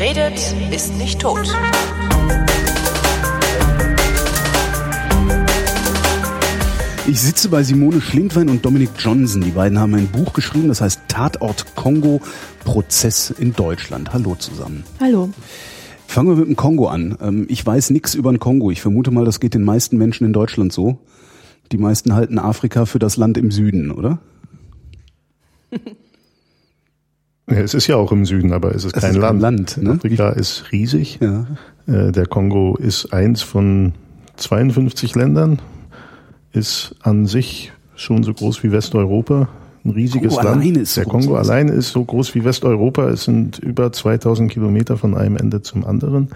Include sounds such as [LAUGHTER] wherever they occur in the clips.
Wer redet, ist nicht tot. Ich sitze bei Simone Schlindwein und Dominik Johnson. Die beiden haben ein Buch geschrieben, das heißt Tatort Kongo, Prozess in Deutschland. Hallo zusammen. Hallo. Fangen wir mit dem Kongo an. Ähm, ich weiß nichts über den Kongo. Ich vermute mal, das geht den meisten Menschen in Deutschland so. Die meisten halten Afrika für das Land im Süden, oder? [LAUGHS] Ja, es ist ja auch im Süden, aber es ist Es kein ist kein Land. Land, ne? Afrika ist riesig. Ja. Äh, Der Kongo ist eins von 52 Ländern, ist an sich schon so groß wie Westeuropa. Ein riesiges Kongo Land. alleine ist so Der groß Kongo West- alleine ist so groß wie Westeuropa. Es sind über 2000 Kilometer von einem Ende zum anderen.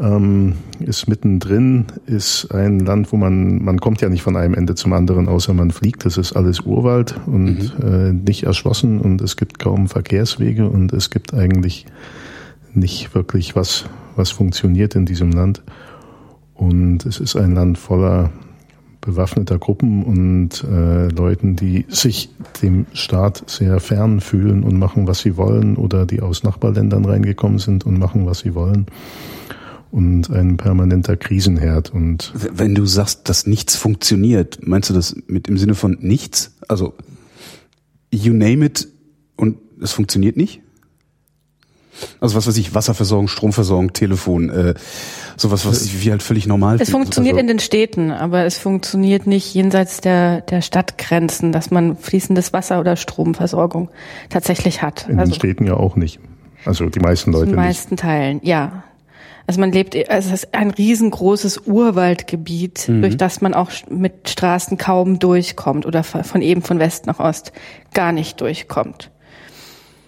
Ähm, ist mittendrin, ist ein Land, wo man, man kommt ja nicht von einem Ende zum anderen, außer man fliegt. Das ist alles Urwald und äh, nicht erschlossen und es gibt kaum Verkehrswege und es gibt eigentlich nicht wirklich was, was funktioniert in diesem Land. Und es ist ein Land voller bewaffneter Gruppen und äh, Leuten, die sich dem Staat sehr fern fühlen und machen, was sie wollen, oder die aus Nachbarländern reingekommen sind und machen, was sie wollen. Und ein permanenter Krisenherd. Und Wenn du sagst, dass nichts funktioniert, meinst du das mit im Sinne von nichts? Also you name it und es funktioniert nicht? Also was weiß ich, Wasserversorgung, Stromversorgung, Telefon, äh, sowas, was wie halt völlig normal Es funktioniert also, in den Städten, aber es funktioniert nicht jenseits der, der Stadtgrenzen, dass man fließendes Wasser oder Stromversorgung tatsächlich hat. in also den Städten ja auch nicht. Also die meisten in Leute den nicht. meisten Teilen, ja. Also man lebt, also es ist ein riesengroßes Urwaldgebiet, Mhm. durch das man auch mit Straßen kaum durchkommt oder von eben von West nach Ost gar nicht durchkommt.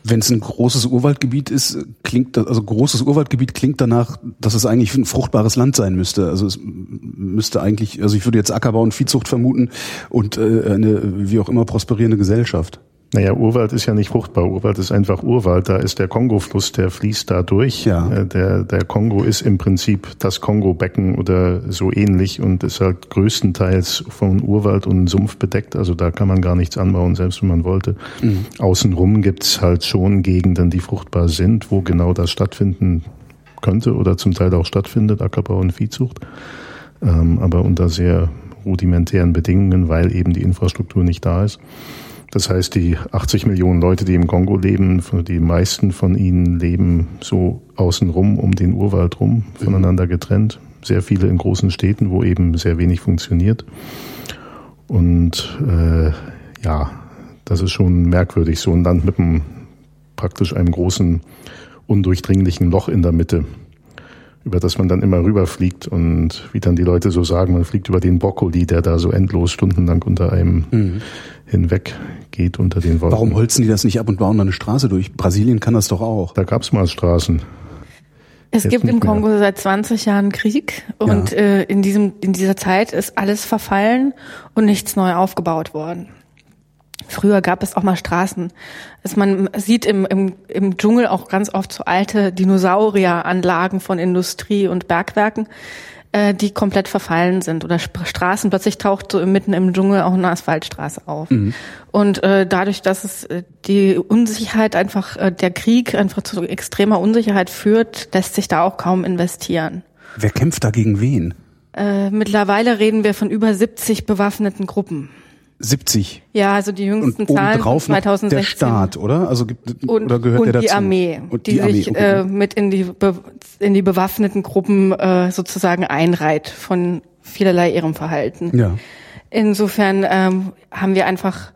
Wenn es ein großes Urwaldgebiet ist, klingt das, also großes Urwaldgebiet klingt danach, dass es eigentlich ein fruchtbares Land sein müsste. Also es müsste eigentlich, also ich würde jetzt Ackerbau und Viehzucht vermuten und äh, eine wie auch immer prosperierende Gesellschaft. Naja, Urwald ist ja nicht fruchtbar. Urwald ist einfach Urwald. Da ist der Kongo-Fluss, der fließt da durch. Ja. Äh, Der, der Kongo ist im Prinzip das Kongo-Becken oder so ähnlich und ist halt größtenteils von Urwald und Sumpf bedeckt. Also da kann man gar nichts anbauen, selbst wenn man wollte. Außenrum gibt's halt schon Gegenden, die fruchtbar sind, wo genau das stattfinden könnte oder zum Teil auch stattfindet, Ackerbau und Viehzucht. Ähm, aber unter sehr rudimentären Bedingungen, weil eben die Infrastruktur nicht da ist. Das heißt, die 80 Millionen Leute, die im Kongo leben, die meisten von ihnen leben so außenrum um den Urwald rum, voneinander getrennt. Sehr viele in großen Städten, wo eben sehr wenig funktioniert. Und äh, ja, das ist schon merkwürdig, so ein Land mit einem praktisch einem großen, undurchdringlichen Loch in der Mitte, über das man dann immer rüberfliegt und wie dann die Leute so sagen, man fliegt über den Brokkoli, der da so endlos stundenlang unter einem hinweg geht unter den Wolken. Warum holzen die das nicht ab und bauen da eine Straße durch? Brasilien kann das doch auch. Da gab's mal Straßen. Es Jetzt gibt im mehr. Kongo seit 20 Jahren Krieg und Ja. äh, in diesem in dieser Zeit ist alles verfallen und nichts neu aufgebaut worden. Früher gab es auch mal Straßen. Also man sieht im, im, im Dschungel auch ganz oft so alte Dinosaurieranlagen von Industrie und Bergwerken, äh, die komplett verfallen sind. Oder Straßen, plötzlich taucht so mitten im Dschungel auch eine Asphaltstraße auf. Und äh, dadurch, dass es äh, die Unsicherheit einfach, äh, der Krieg einfach zu extremer Unsicherheit führt, lässt sich da auch kaum investieren. Wer kämpft da gegen wen? Äh, mittlerweile reden wir von über 70 bewaffneten Gruppen. 70. Ja, also die jüngsten Und Zahlen obendrauf noch 2016. der Staat, oder? Also gibt und, oder gehört und der dazu? die Armee, Und die, die Armee, sich okay. äh, mit in die in die bewaffneten Gruppen äh, sozusagen einreiht von vielerlei ihrem Verhalten. ja. Insofern ähm, haben wir einfach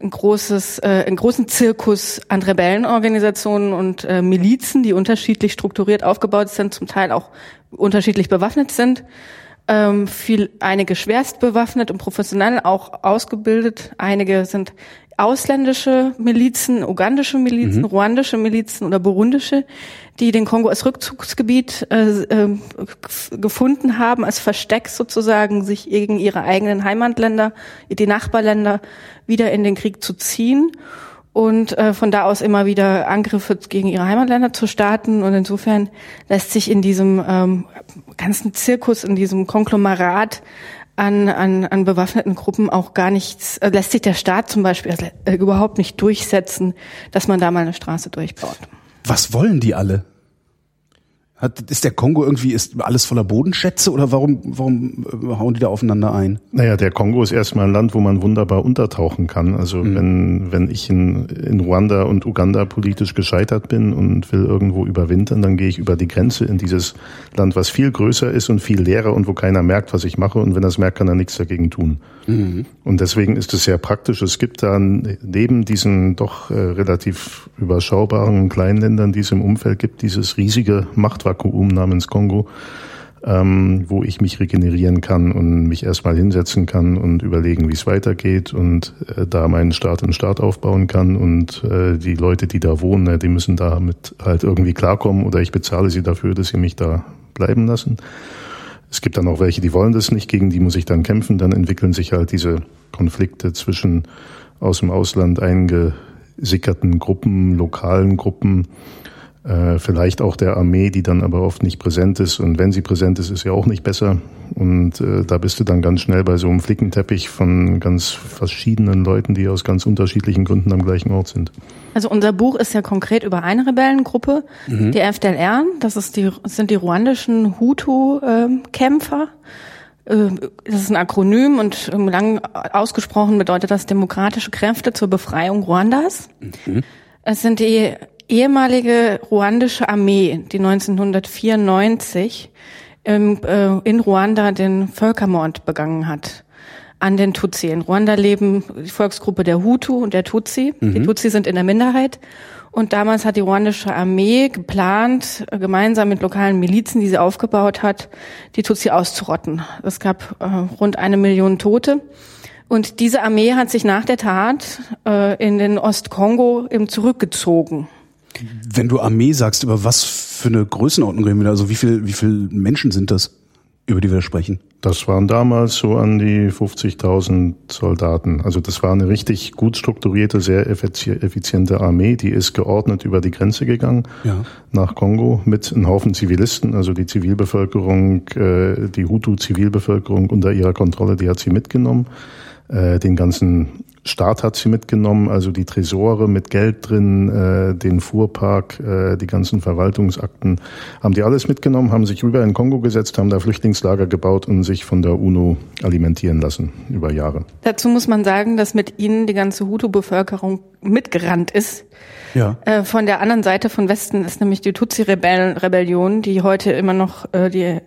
ein großes, äh, einen großen Zirkus an Rebellenorganisationen und äh, Milizen, die unterschiedlich strukturiert aufgebaut sind, zum Teil auch unterschiedlich bewaffnet sind. Ähm, viel, einige schwerst bewaffnet und professionell auch ausgebildet. Einige sind ausländische Milizen, ugandische Milizen, ruandische Milizen oder burundische, die den Kongo als Rückzugsgebiet äh, äh, gefunden haben, als Versteck sozusagen, sich gegen ihre eigenen Heimatländer, die Nachbarländer wieder in den Krieg zu ziehen und äh, von da aus immer wieder Angriffe gegen ihre Heimatländer zu starten. Und insofern lässt sich in diesem ähm, ganzen Zirkus, in diesem Konglomerat an, an, an bewaffneten Gruppen auch gar nichts, äh, lässt sich der Staat zum Beispiel äh, überhaupt nicht durchsetzen, dass man da mal eine Straße durchbaut. Was wollen die alle? Hat, ist der Kongo irgendwie, ist alles voller Bodenschätze oder warum, warum äh, hauen die da aufeinander ein? Naja, der Kongo ist erstmal ein Land, wo man wunderbar untertauchen kann. Also mhm. wenn, wenn ich in, in Ruanda und Uganda politisch gescheitert bin und will irgendwo überwintern, dann gehe ich über die Grenze in dieses Land, was viel größer ist und viel leerer und wo keiner merkt, was ich mache. Und wenn er es merkt, kann er nichts dagegen tun. Mhm. Und deswegen ist es sehr praktisch. Es gibt da neben diesen doch äh, relativ überschaubaren kleinen Ländern, die es im Umfeld gibt, dieses riesige Machtwasser Vakuum namens Kongo, ähm, wo ich mich regenerieren kann und mich erstmal hinsetzen kann und überlegen, wie es weitergeht und äh, da meinen Staat im Staat aufbauen kann und äh, die Leute, die da wohnen, äh, die müssen damit halt irgendwie klarkommen oder ich bezahle sie dafür, dass sie mich da bleiben lassen. Es gibt dann auch welche, die wollen das nicht, gegen die muss ich dann kämpfen. Dann entwickeln sich halt diese Konflikte zwischen aus dem Ausland eingesickerten Gruppen, lokalen Gruppen, äh, vielleicht auch der Armee, die dann aber oft nicht präsent ist. Und wenn sie präsent ist, ist ja auch nicht besser. Und äh, da bist du dann ganz schnell bei so einem Flickenteppich von ganz verschiedenen Leuten, die aus ganz unterschiedlichen Gründen am gleichen Ort sind. Also unser Buch ist ja konkret über eine Rebellengruppe, mhm. die FDLR. Das ist die, sind die ruandischen Hutu-Kämpfer. Äh, das ist ein Akronym und lang ausgesprochen bedeutet das demokratische Kräfte zur Befreiung Ruandas. Mhm. Es sind die ehemalige ruandische Armee, die 1994 im, äh, in Ruanda den Völkermord begangen hat an den Tutsi. In Ruanda leben die Volksgruppe der Hutu und der Tutsi. Mhm. Die Tutsi sind in der Minderheit. Und damals hat die ruandische Armee geplant, äh, gemeinsam mit lokalen Milizen, die sie aufgebaut hat, die Tutsi auszurotten. Es gab äh, rund eine Million Tote. Und diese Armee hat sich nach der Tat äh, in den Ostkongo eben zurückgezogen. Wenn du Armee sagst, über was für eine Größenordnung reden wir da? Also wie viel, wie viele Menschen sind das, über die wir sprechen? Das waren damals so an die 50.000 Soldaten. Also das war eine richtig gut strukturierte, sehr effiziente Armee. Die ist geordnet über die Grenze gegangen ja. nach Kongo mit einem Haufen Zivilisten. Also die Zivilbevölkerung, äh, die Hutu-Zivilbevölkerung unter ihrer Kontrolle, die hat sie mitgenommen. Äh, den ganzen Staat hat sie mitgenommen, also die Tresore mit Geld drin, äh, den Fuhrpark, äh, die ganzen Verwaltungsakten, haben die alles mitgenommen, haben sich rüber in Kongo gesetzt, haben da Flüchtlingslager gebaut und sich von der UNO alimentieren lassen über Jahre. Dazu muss man sagen, dass mit ihnen die ganze Hutu-Bevölkerung mitgerannt ist. Ja. Äh, von der anderen Seite von Westen ist nämlich die Tutsi-Rebellion, die heute immer noch äh, die,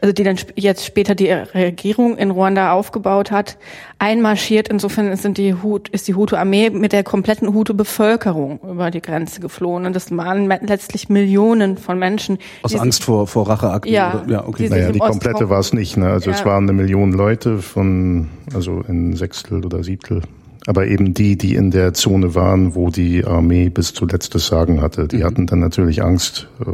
also die dann jetzt später die Regierung in Ruanda aufgebaut hat, einmarschiert. Insofern sind die Hut, ist die Hutu-Armee mit der kompletten Hutu-Bevölkerung über die Grenze geflohen. Und das waren letztlich Millionen von Menschen. Aus Angst vor, vor Racheakten? Ja, oder? ja okay. Die naja, die komplette war es nicht. Ne? Also ja. es waren eine Million Leute von, also ein Sechstel oder Siebtel aber eben die, die in der Zone waren, wo die Armee bis zuletzt das Sagen hatte, die mhm. hatten dann natürlich Angst, äh,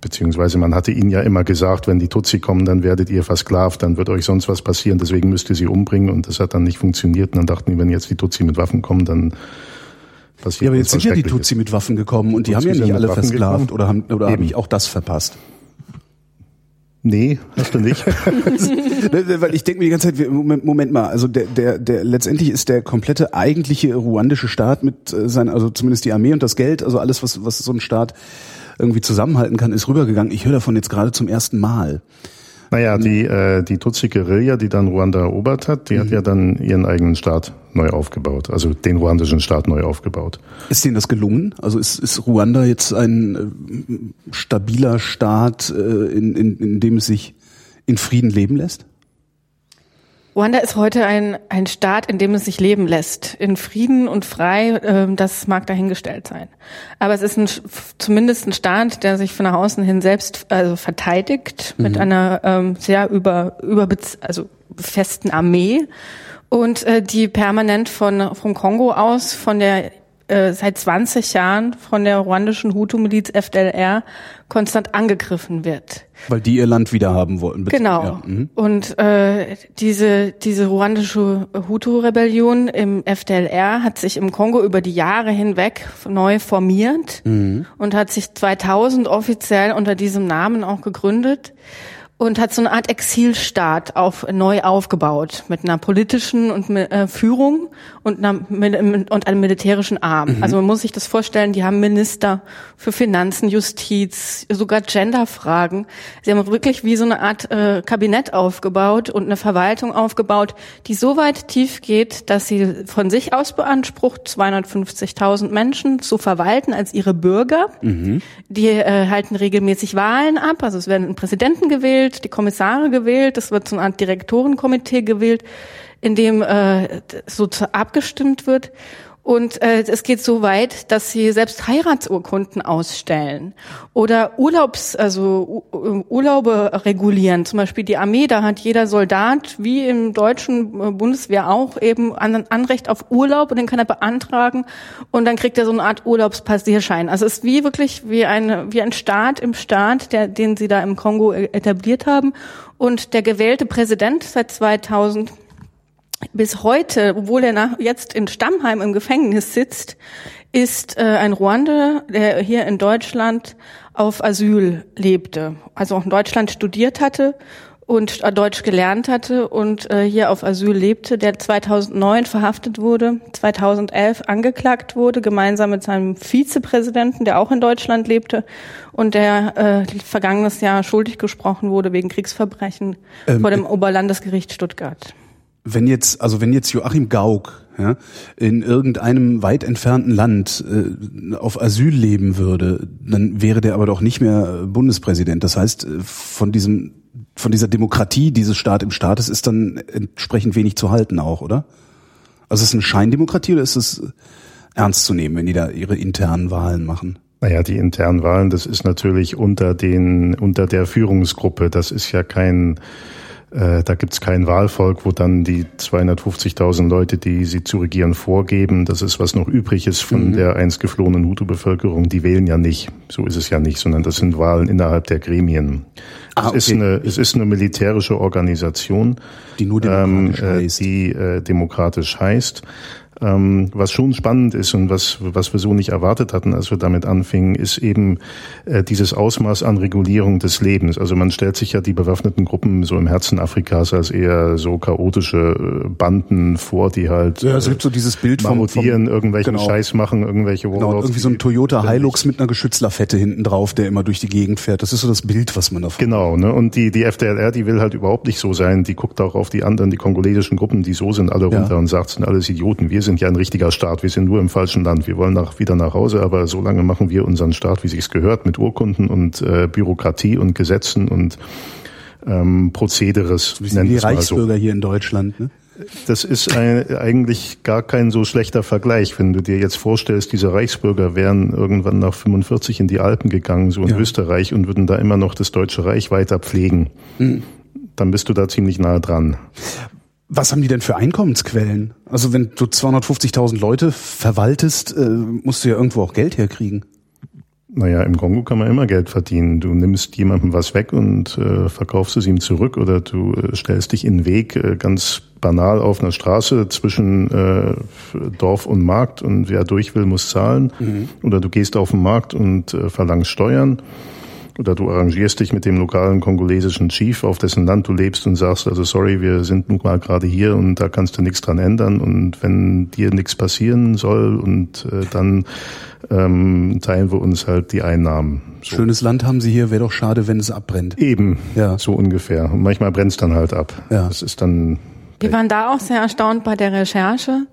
beziehungsweise man hatte ihnen ja immer gesagt, wenn die Tutsi kommen, dann werdet ihr versklavt, dann wird euch sonst was passieren, deswegen müsst ihr sie umbringen und das hat dann nicht funktioniert und dann dachten die, wenn jetzt die Tutsi mit Waffen kommen, dann passiert Ja, aber jetzt sind ja die Tutsi mit Waffen gekommen und die haben ja nicht alle versklavt oder haben oder habe ich auch das verpasst? Nee, hast du nicht. [LAUGHS] Weil ich denke mir die ganze Zeit, Moment, Moment mal, also der, der, der letztendlich ist der komplette eigentliche ruandische Staat mit äh, sein, also zumindest die Armee und das Geld, also alles, was, was so ein Staat irgendwie zusammenhalten kann, ist rübergegangen. Ich höre davon jetzt gerade zum ersten Mal. Naja, die, äh, die Tutsi-Guerilla, die dann Ruanda erobert hat, die mhm. hat ja dann ihren eigenen Staat neu aufgebaut, also den ruandischen Staat neu aufgebaut. Ist denen das gelungen? Also ist, ist Ruanda jetzt ein äh, stabiler Staat, äh, in, in, in dem es sich in Frieden leben lässt? Ruanda ist heute ein, ein Staat, in dem es sich leben lässt. In Frieden und frei, äh, das mag dahingestellt sein. Aber es ist ein, zumindest ein Staat, der sich von nach außen hin selbst also verteidigt mhm. mit einer ähm, sehr über, über also festen Armee und äh, die permanent von vom Kongo aus von der äh, seit 20 Jahren von der ruandischen Hutu-Miliz FDLR konstant angegriffen wird. Weil die ihr Land wieder haben wollen. Genau. Ja. Mhm. Und äh, diese, diese ruandische Hutu-Rebellion im FDLR hat sich im Kongo über die Jahre hinweg neu formiert mhm. und hat sich 2000 offiziell unter diesem Namen auch gegründet. und hat so eine Art Exilstaat auf, neu aufgebaut mit einer politischen und äh, Führung und, einer, und einem militärischen Arm. Mhm. Also man muss sich das vorstellen, die haben Minister für Finanzen, Justiz, sogar Genderfragen. Sie haben wirklich wie so eine Art äh, Kabinett aufgebaut und eine Verwaltung aufgebaut, die so weit tief geht, dass sie von sich aus beansprucht, 250.000 Menschen zu verwalten als ihre Bürger. Mhm. Die äh, halten regelmäßig Wahlen ab, also es werden Präsidenten gewählt, gewählt, die Kommissare gewählt, es wird so eine Art Direktorenkomitee gewählt, in dem äh, so abgestimmt wird. Und äh, es geht so weit, dass sie selbst Heiratsurkunden ausstellen oder Urlaubs, also Urlaube regulieren. Zum Beispiel die Armee, da hat jeder Soldat, wie im deutschen äh, Bundeswehr auch, eben an, Anrecht auf Urlaub und den kann er beantragen und dann kriegt er so eine Art Urlaubspassierschein. Also es ist wie wirklich wie eine wie ein Staat im Staat, der den sie da im Kongo äh, etabliert haben. Und der gewählte Präsident seit 2000 bis heute, obwohl er nach, jetzt in Stammheim im Gefängnis sitzt, ist äh, ein Ruander, der hier in Deutschland auf Asyl lebte, also auch in Deutschland studiert hatte und äh, Deutsch gelernt hatte und äh, hier auf Asyl lebte, der 2009 verhaftet wurde, 2011 angeklagt wurde, gemeinsam mit seinem Vizepräsidenten, der auch in Deutschland lebte und der äh, vergangenes Jahr schuldig gesprochen wurde wegen Kriegsverbrechen ähm, vor dem Oberlandesgericht Stuttgart wenn jetzt, also wenn jetzt Joachim Gauck ja, in irgendeinem weit entfernten Land äh, auf Asyl leben würde, dann wäre der aber doch nicht mehr Bundespräsident. Das heißt, äh, von diesem, von dieser Demokratie dieses Staat im Staates ist dann entsprechend wenig zu halten auch, oder? Also ist es eine Scheindemokratie oder ist es ernst zu nehmen, wenn die da ihre internen Wahlen machen? Naja, die internen Wahlen, das ist natürlich unter den, unter der Führungsgruppe. Das ist ja kein, äh, da gibt's kein Wahlvolk, wo dann die 250.000 Leute, die sie zu regieren, vorgeben. Das ist, was noch übrig ist von mhm. der einst geflohenen Hutu-Bevölkerung. Die wählen ja nicht. So ist es ja nicht, sondern das sind Wahlen innerhalb der Gremien. Ah, okay. es, ist eine, es ist eine militärische Organisation, die nur demokratisch ähm, äh, heißt. Die äh, demokratisch heißt. Ähm, was schon spannend ist und was, was wir so nicht erwartet hatten, als wir damit anfingen, ist eben äh, dieses Ausmaß an Regulierung des Lebens. Also man stellt sich ja die bewaffneten Gruppen so im Herzen Afrikas als eher so chaotische äh, Banden vor, die halt ja, es gibt so dieses Bild vom, vom irgendwelchen genau. Scheiß machen, irgendwelche Warlords. Genau, irgendwie so ein Toyota Hilux mit einer Geschützlafette hinten drauf, der immer durch die Gegend fährt. Das ist so das Bild, was man davon Genau, ne? Und die, die FDLR, die will halt überhaupt nicht so sein. Die guckt auch auf die anderen, die kongolesischen Gruppen, die so sind, alle runter ja. und sagt, sind alles Idioten. Wir sind ja ein richtiger Staat. Wir sind nur im falschen Land. Wir wollen nach, wieder nach Hause, aber so lange machen wir unseren Staat, wie sich's gehört, mit Urkunden und äh, Bürokratie und Gesetzen und ähm, Prozederes. Wir sind die Reichsbürger so. hier in Deutschland, ne? Das ist ein, eigentlich gar kein so schlechter Vergleich, wenn du dir jetzt vorstellst, diese Reichsbürger wären irgendwann nach 45 in die Alpen gegangen, so in ja. Österreich, und würden da immer noch das Deutsche Reich weiter pflegen. Mhm. Dann bist du da ziemlich nahe dran. Was haben die denn für Einkommensquellen? Also wenn du 250.000 Leute verwaltest, äh, musst du ja irgendwo auch Geld herkriegen. Naja, im Kongo kann man immer Geld verdienen. Du nimmst jemandem was weg und äh, verkaufst es ihm zurück oder du äh, stellst dich in den Weg, äh, ganz banal auf einer Straße zwischen äh, Dorf und Markt und wer durch will, muss zahlen. Mhm. Oder du gehst auf den Markt und äh, verlangst Steuern oder du arrangierst dich mit dem lokalen kongolesischen Chief, auf dessen Land du lebst und sagst, also sorry, wir sind nun mal gerade hier und da kannst du nichts dran ändern und wenn dir nichts passieren soll und äh, dann ähm, teilen wir uns halt die Einnahmen. So. Schönes Land haben sie hier, wäre doch schade, wenn es abbrennt. Eben, ja. so ungefähr. Und manchmal brennt es dann halt ab. Ja. Das ist dann. Wir waren da auch sehr erstaunt bei der Recherche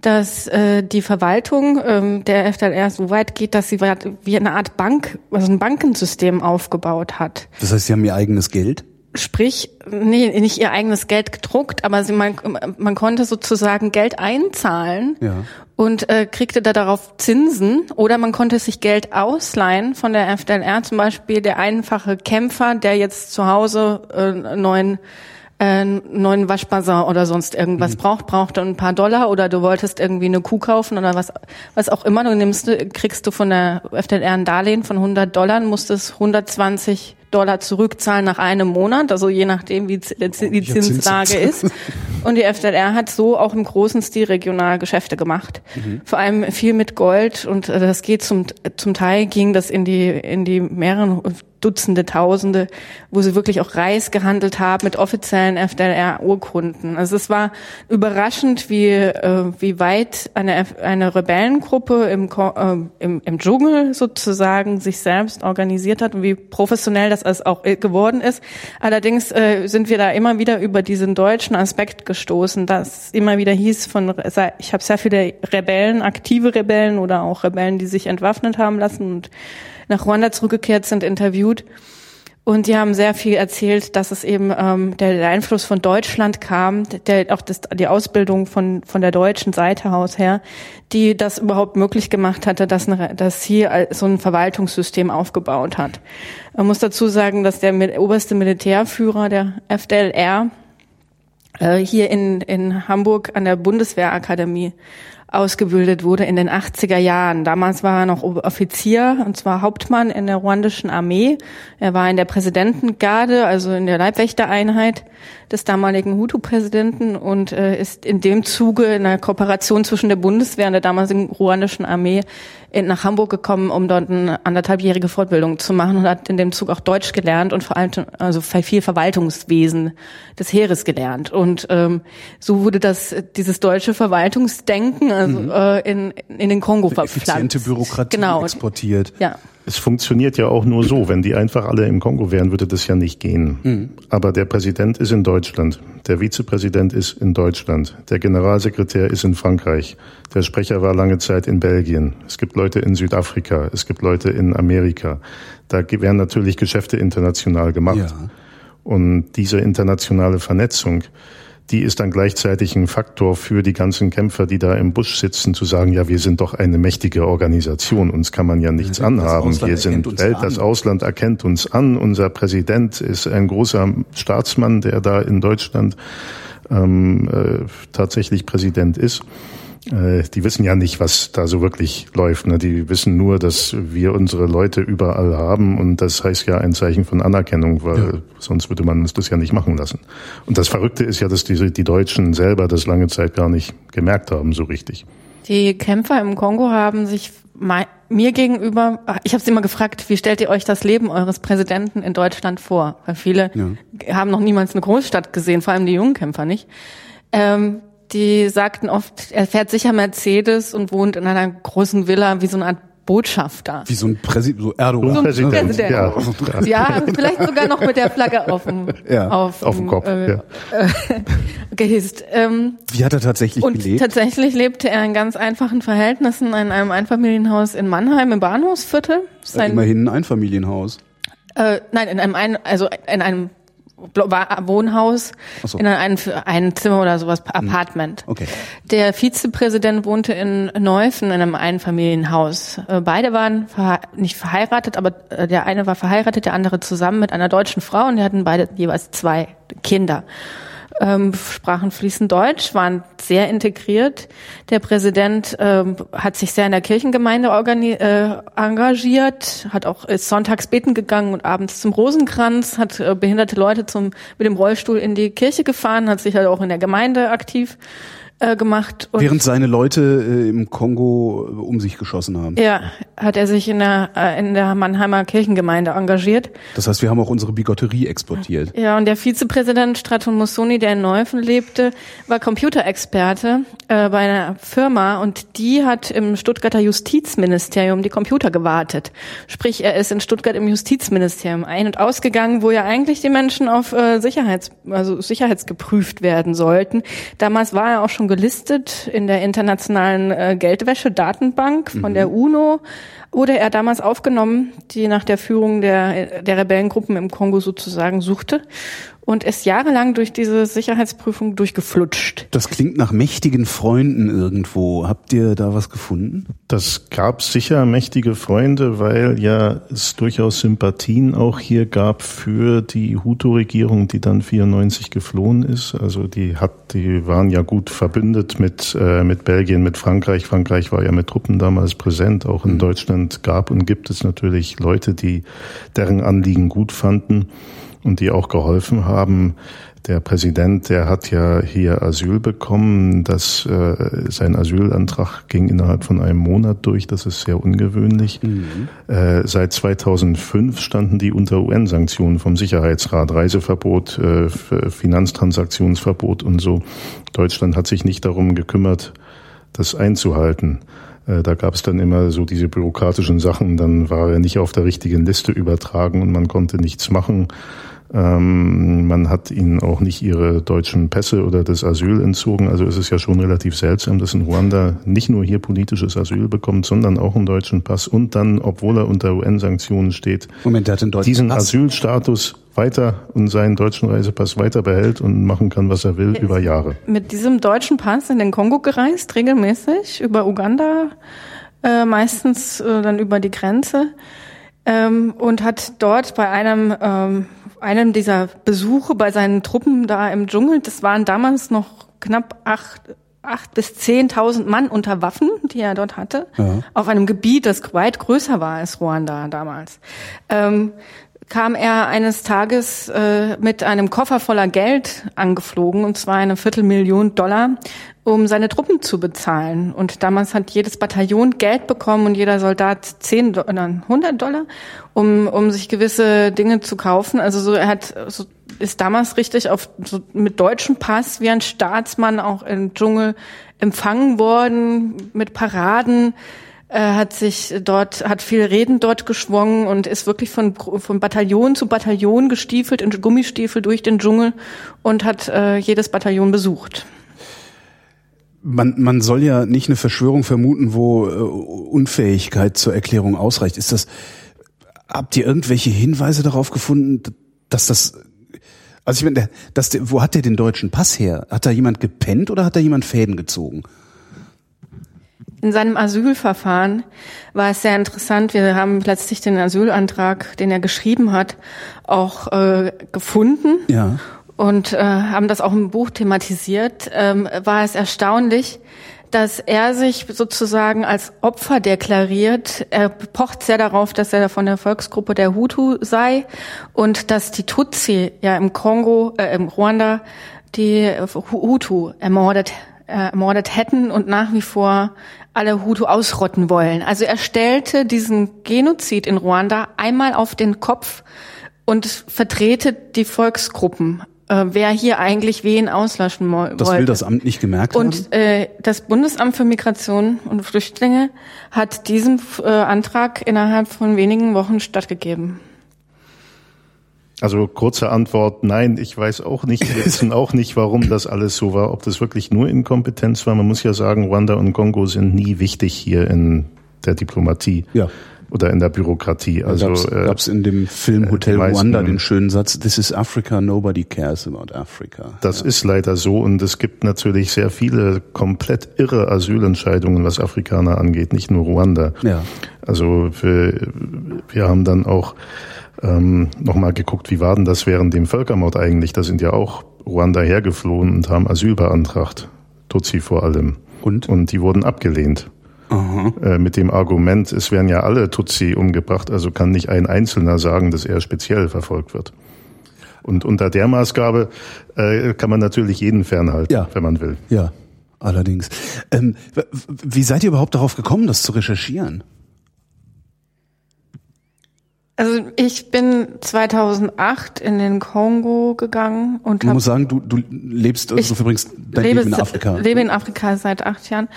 dass äh, die Verwaltung ähm, der FDLR so weit geht, dass sie wie eine Art Bank, also ein Bankensystem aufgebaut hat. Das heißt, sie haben ihr eigenes Geld? Sprich, nee, nicht ihr eigenes Geld gedruckt, aber sie, man, man konnte sozusagen Geld einzahlen ja. und äh, kriegte da darauf Zinsen oder man konnte sich Geld ausleihen von der FDLR, zum Beispiel der einfache Kämpfer, der jetzt zu Hause äh, neuen äh, neuen Waschbazar oder sonst irgendwas mhm. braucht, braucht ein paar Dollar oder du wolltest irgendwie eine Kuh kaufen oder was, was auch immer, du nimmst, kriegst du von der FDR ein Darlehen von 100 Dollar, musstest 120 Dollar zurückzahlen nach einem Monat, also je nachdem, wie die Zinslage ist. [LAUGHS] Und die FDR hat so auch im großen Stil regional Geschäfte gemacht. Mhm. Vor allem viel mit Gold und äh, das geht zum, zum Teil ging das in die, in die mehreren Dutzende, Tausende, wo sie wirklich auch Reis gehandelt haben mit offiziellen FDLR-Urkunden. Also es war überraschend, wie, äh, wie weit eine, eine Rebellengruppe im, äh, im, im Dschungel sozusagen sich selbst organisiert hat und wie professionell das auch geworden ist. Allerdings äh, sind wir da immer wieder über diesen deutschen Aspekt gestoßen, dass immer wieder hieß von, ich habe sehr viele Rebellen, aktive Rebellen oder auch Rebellen, die sich entwaffnet haben lassen und nach Ruanda zurückgekehrt sind, interviewt. Und die haben sehr viel erzählt, dass es eben ähm, der, der Einfluss von Deutschland kam, der auch das, die Ausbildung von von der deutschen Seite aus her, die das überhaupt möglich gemacht hatte, dass, eine, dass hier so ein Verwaltungssystem aufgebaut hat. Man muss dazu sagen, dass der oberste Militärführer der FDLR äh, hier in in Hamburg an der Bundeswehrakademie ausgebildet wurde in den 80er Jahren. Damals war er noch Offizier, und zwar Hauptmann in der ruandischen Armee. Er war in der Präsidentengarde, also in der Leibwächtereinheit des damaligen Hutu-Präsidenten und äh, ist in dem Zuge in einer Kooperation zwischen der Bundeswehr und der damaligen ruandischen Armee in, nach Hamburg gekommen, um dort eine anderthalbjährige Fortbildung zu machen und hat in dem Zug auch Deutsch gelernt und vor allem also viel Verwaltungswesen des Heeres gelernt. Und ähm, so wurde das dieses deutsche Verwaltungsdenken also mhm. äh, in, in den Kongo verpflanzt. Effiziente Bürokratie genau. exportiert. Ja. Es funktioniert ja auch nur so. Wenn die einfach alle im Kongo wären, würde das ja nicht gehen. Mhm. Aber der Präsident ist in Deutschland. Der Vizepräsident ist in Deutschland. Der Generalsekretär ist in Frankreich. Der Sprecher war lange Zeit in Belgien. Es gibt Leute in Südafrika. Es gibt Leute in Amerika. Da werden natürlich Geschäfte international gemacht. Ja. Und diese internationale Vernetzung, die ist dann gleichzeitig ein Faktor für die ganzen Kämpfer, die da im Busch sitzen, zu sagen, ja, wir sind doch eine mächtige Organisation, uns kann man ja nichts anhaben. Wir sind Welt, das Ausland erkennt uns an. Unser Präsident ist ein großer Staatsmann, der da in Deutschland ähm, äh, tatsächlich Präsident ist. Äh, die wissen ja nicht, was da so wirklich läuft. Ne? Die wissen nur, dass wir unsere Leute überall haben und das heißt ja ein Zeichen von Anerkennung, weil ja. sonst würde man uns das ja nicht machen lassen. Und das Verrückte ist ja, dass die, die Deutschen selber das lange Zeit gar nicht gemerkt haben so richtig. Die Kämpfer im Kongo haben sich mir gegenüber, ich habe sie immer gefragt, wie stellt ihr euch das Leben eures Präsidenten in Deutschland vor? Weil viele ja. haben noch niemals eine Großstadt gesehen, vor allem die jungen Kämpfer nicht. Ähm, die sagten oft, er fährt sicher Mercedes und wohnt in einer großen Villa wie so eine Art Botschafter. Wie so ein Präsident, so Erdogan. So ein Präsident, Präsident. Ja. ja, vielleicht sogar noch mit der Flagge auf dem, [LAUGHS] ja, auf, auf dem Kopf äh, ja. [LAUGHS] gehisst. Ähm, Wie hat er tatsächlich und gelebt? Tatsächlich lebte er in ganz einfachen Verhältnissen in einem Einfamilienhaus in Mannheim im Bahnhofsviertel. Sein, immerhin ein Einfamilienhaus. Äh, nein, in einem, ein, also in einem Wohnhaus so. in einem ein Zimmer oder sowas, hm. Apartment. Okay. Der Vizepräsident wohnte in Neufen in einem Einfamilienhaus. Äh, beide waren verhe nicht verheiratet, aber äh, der eine war verheiratet, der andere zusammen mit einer deutschen Frau und die hatten beide jeweils zwei Kinder ähm, sprachen fließend Deutsch, waren sehr integriert. Der Präsident ähm, hat sich sehr in der Kirchengemeinde äh, engagiert, hat auch ist sonntags beten gegangen und abends zum Rosenkranz, hat äh, behinderte Leute zum mit dem Rollstuhl in die Kirche gefahren, hat sich halt auch in der Gemeinde aktiv äh, gemacht. Und Während seine Leute äh, im Kongo äh, um sich geschossen haben. Ja, hat er sich in der, äh, in der Mannheimer Kirchengemeinde engagiert. Das heißt, wir haben auch unsere Bigotterie exportiert. Ja, und der Vizepräsident Straton Mussoni, der in Neufen lebte, war Computerexperte äh, bei einer Firma und die hat im Stuttgarter Justizministerium die Computer gewartet. Sprich, er ist in Stuttgart im Justizministerium ein- und ausgegangen, wo ja eigentlich die Menschen auf äh, Sicherheits, also sicherheitsgeprüft werden sollten. Damals war er auch schon gelistet in der internationalen äh, Geldwäsche-Datenbank von mhm. der UNO. Wurde er damals aufgenommen, die nach der Führung der, der Rebellengruppen im Kongo sozusagen suchte und ist jahrelang durch diese Sicherheitsprüfung durchgeflutscht. Das klingt nach mächtigen Freunden irgendwo. Habt ihr da was gefunden? Das gab sicher mächtige Freunde, weil ja es durchaus Sympathien auch hier gab für die Hutu-Regierung, die dann 94 geflohen ist. Also die hat, die waren ja gut verbündet mit äh, mit Belgien, mit Frankreich. Frankreich war ja mit Truppen damals präsent. Auch in mhm. Deutschland gab und gibt es natürlich Leute, die deren Anliegen gut fanden. Und die auch geholfen haben. Der Präsident, der hat ja hier Asyl bekommen. Das, äh, sein Asylantrag ging innerhalb von einem Monat durch. Das ist sehr ungewöhnlich. Mhm. Äh, seit 2005 standen die unter UN-Sanktionen vom Sicherheitsrat. Reiseverbot, äh, Finanztransaktionsverbot und so. Deutschland hat sich nicht darum gekümmert, das einzuhalten. Äh, da gab es dann immer so diese bürokratischen Sachen. Dann war er nicht auf der richtigen Liste übertragen und man konnte nichts machen. Ähm, man hat ihnen auch nicht ihre deutschen Pässe oder das Asyl entzogen. Also es ist ja schon relativ seltsam, dass in Ruanda nicht nur hier politisches Asyl bekommt, sondern auch einen deutschen Pass und dann, obwohl er unter UN-Sanktionen steht, Moment, der hat einen deutschen diesen Pass. Asylstatus weiter und seinen deutschen Reisepass weiter behält und machen kann, was er will, Ist über Jahre. Mit diesem deutschen Pass in den Kongo gereist, regelmäßig, über Uganda, äh, meistens äh, dann über die Grenze ähm, und hat dort bei einem ähm, einem dieser Besuche bei seinen Truppen da im Dschungel, das waren damals noch knapp acht, acht bis zehntausend Mann unter Waffen, die er dort hatte, Ja. auf einem Gebiet, das weit größer war als Ruanda damals. Ähm, kam er eines Tages äh, mit einem Koffer voller Geld angeflogen, und zwar eine Viertelmillion Dollar, um seine Truppen zu bezahlen. Und damals hat jedes Bataillon Geld bekommen und jeder Soldat 10 Do- oder 100 Dollar, um, um sich gewisse Dinge zu kaufen. Also so, er hat, so, ist damals richtig auf, so mit deutschem Pass wie ein Staatsmann auch im Dschungel empfangen worden, mit Paraden. Er hat sich dort, hat viel Reden dort geschwungen und ist wirklich von, von Bataillon zu Bataillon gestiefelt, in Gummistiefel durch den Dschungel und hat äh, jedes Bataillon besucht. Man, man soll ja nicht eine Verschwörung vermuten, wo äh, Unfähigkeit zur Erklärung ausreicht. Ist das, habt ihr irgendwelche Hinweise darauf gefunden, dass das, also ich meine, dass der, wo hat der den deutschen Pass her? Hat da jemand gepennt oder hat da jemand Fäden gezogen? In seinem Asylverfahren war es sehr interessant. Wir haben plötzlich den Asylantrag, den er geschrieben hat, auch äh, gefunden Ja. Und äh, haben das auch im Buch thematisiert. Ähm, war es erstaunlich, dass er sich sozusagen als Opfer deklariert. Er pocht sehr darauf, dass er von der Volksgruppe der Hutu sei und dass die Tutsi ja im Kongo, äh, im Ruanda die Hutu ermordet, äh, ermordet hätten und nach wie vor alle Hutu ausrotten wollen. Also er stellte diesen Genozid in Ruanda einmal auf den Kopf und vertrete die Volksgruppen, äh, wer hier eigentlich wen auslöschen mo- Das wollte. will das Amt nicht gemerkt haben. Und äh, das Bundesamt für Migration und Flüchtlinge hat diesem äh, Antrag innerhalb von wenigen Wochen stattgegeben. Also kurze Antwort, nein, ich weiß auch nicht, wir [LAUGHS] wissen auch nicht, warum das alles so war, ob das wirklich nur Inkompetenz war. Man muss ja sagen, Ruanda und Kongo sind nie wichtig hier in der Diplomatie Ja. Oder in der Bürokratie. Also gab's, äh, gab's in dem Film Hotel die meisten- Rwanda den schönen Satz, This is Africa, nobody cares about Africa. Das ist leider so und es gibt natürlich sehr viele komplett irre Asylentscheidungen, was Afrikaner angeht, nicht nur Ruanda. Ja. Also wir, wir haben dann auch ähm, nochmal geguckt, wie war denn das während dem Völkermord eigentlich? Da sind ja auch Ruanda hergeflohen und haben Asyl beantragt, Tutsi vor allem. Und? Und die wurden abgelehnt. Äh, mit dem Argument, es werden ja alle Tutsi umgebracht, also kann nicht ein Einzelner sagen, dass er speziell verfolgt wird. Und unter der Maßgabe äh, kann man natürlich jeden fernhalten, Ja. wenn man will. Ja, allerdings. Ähm, wie seid ihr überhaupt darauf gekommen, das zu recherchieren? Also ich bin 2008 in den Kongo gegangen und Man habe muss sagen, du, du lebst, also Ich du verbringst dein lebe, Leben in Afrika. lebe in Afrika seit acht Jahren.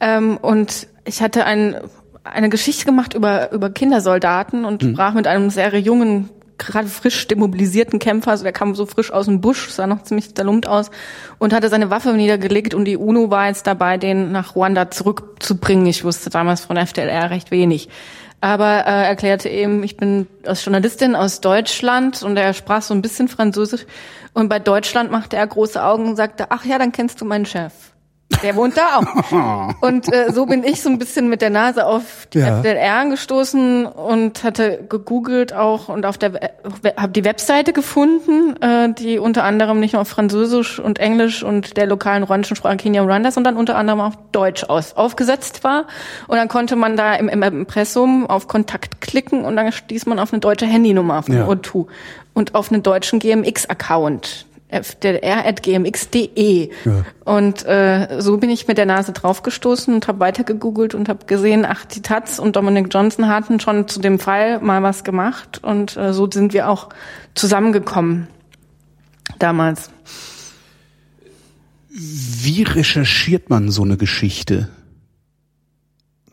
Ähm, und ich hatte ein, eine Geschichte gemacht über, über Kindersoldaten und Mhm. sprach mit einem sehr jungen, gerade frisch demobilisierten Kämpfer, also der kam so frisch aus dem Busch, sah noch ziemlich zerlumpt aus und hatte seine Waffe niedergelegt und die UNO war jetzt dabei, den nach Ruanda zurückzubringen. Ich wusste damals von FDLR recht wenig. Aber äh, erklärte eben, ich bin als Journalistin aus Deutschland und er sprach so ein bisschen Französisch. Und bei Deutschland machte er große Augen und sagte, ach ja, dann kennst du meinen Chef. Der wohnt da auch. [LAUGHS] Und äh, so bin ich so ein bisschen mit der Nase auf die Ja. FDLR gestoßen und hatte gegoogelt auch und auf der habe die Webseite gefunden, äh, die unter anderem nicht nur auf Französisch und Englisch und der lokalen ruandischen Sprache Kenia Ruanda, sondern unter anderem auf Deutsch aus, aufgesetzt war. Und dann konnte man da im, im Impressum auf Kontakt klicken und dann stieß man auf eine deutsche Handynummer von Ja. O2. und auf einen deutschen GMX-Account fdr.gmx.de. Ja. Und äh, so bin ich mit der Nase draufgestoßen und habe weiter gegoogelt und habe gesehen, ach, die Taz und Dominic Johnson hatten schon zu dem Fall mal was gemacht und äh, so sind wir auch zusammengekommen damals. Wie recherchiert man so eine Geschichte?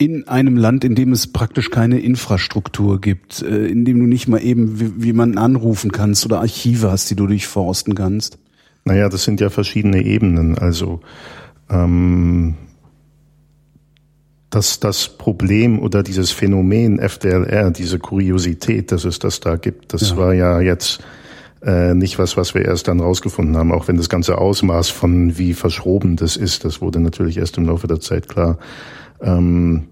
In einem Land, in dem es praktisch keine Infrastruktur gibt, äh, in dem du nicht mal eben man anrufen kannst oder Archive hast, die du durchforsten kannst? Naja, das sind ja verschiedene Ebenen. Also ähm, dass das Problem oder dieses Phänomen FDLR, diese Kuriosität, dass es das da gibt, das ja. war ja jetzt äh, nicht was, was wir erst dann rausgefunden haben, auch wenn das ganze Ausmaß von wie verschroben das ist, das wurde natürlich erst im Laufe der Zeit klar. Ähm,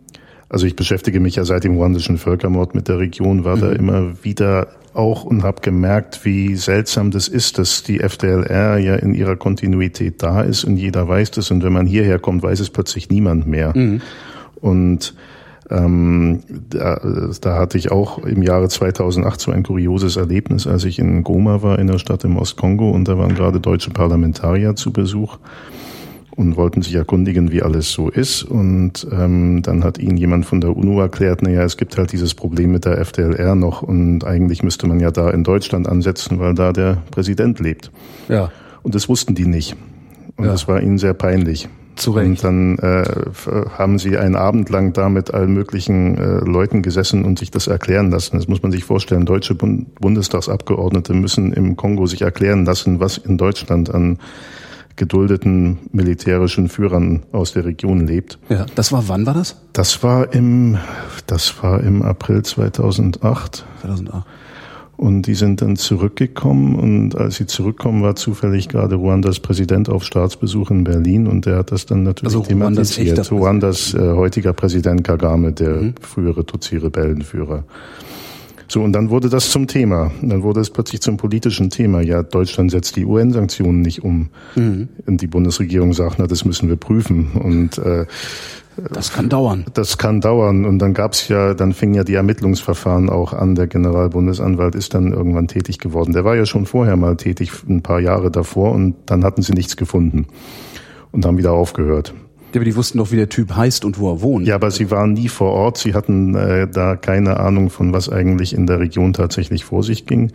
also ich beschäftige mich ja seit dem ruandischen Völkermord mit der Region, war mhm. da immer wieder auch und habe gemerkt, wie seltsam das ist, dass die FDLR ja in ihrer Kontinuität da ist und jeder weiß das und wenn man hierher kommt, weiß es plötzlich niemand mehr. Mhm. Und ähm, da, da hatte ich auch im Jahre 2008 so ein kurioses Erlebnis, als ich in Goma war, in der Stadt im Ostkongo und da waren gerade deutsche Parlamentarier zu Besuch und wollten sich erkundigen, wie alles so ist. Und ähm, dann hat ihnen jemand von der UNO erklärt, naja, es gibt halt dieses Problem mit der FDLR noch und eigentlich müsste man ja da in Deutschland ansetzen, weil da der Präsident lebt. Ja. Und das wussten die nicht. Und ja. das war ihnen sehr peinlich. Zu Recht. Und dann äh, haben sie einen Abend lang da mit allen möglichen äh, Leuten gesessen und sich das erklären lassen. Das muss man sich vorstellen. Deutsche Bund Bundestagsabgeordnete müssen im Kongo sich erklären lassen, was in Deutschland an geduldeten militärischen Führern aus der Region lebt. Ja, das war wann war das? Das war im das war im April 2008. 2008. Und die sind dann zurückgekommen und als sie zurückkommen, war zufällig gerade Ruandas Präsident auf Staatsbesuch in Berlin und der hat das dann natürlich also thematisiert. Ruandas äh, heutiger Präsident Kagame, der mhm. frühere Tutsi-Rebellenführer. So, und dann wurde das zum Thema. Dann wurde es plötzlich zum politischen Thema. Ja, Deutschland setzt die UN-Sanktionen nicht um. Mhm. Und die Bundesregierung sagt, na, das müssen wir prüfen. Und äh, das kann dauern. Das kann dauern. Und dann gab's ja, dann fingen ja die Ermittlungsverfahren auch an. Der Generalbundesanwalt ist dann irgendwann tätig geworden. Der war ja schon vorher mal tätig, ein paar Jahre davor, und dann hatten sie nichts gefunden und haben wieder aufgehört. Ja, aber die wussten doch, wie der Typ heißt und wo er wohnt. Ja, aber sie waren nie vor Ort. Sie hatten äh, da keine Ahnung von, was eigentlich in der Region tatsächlich vor sich ging.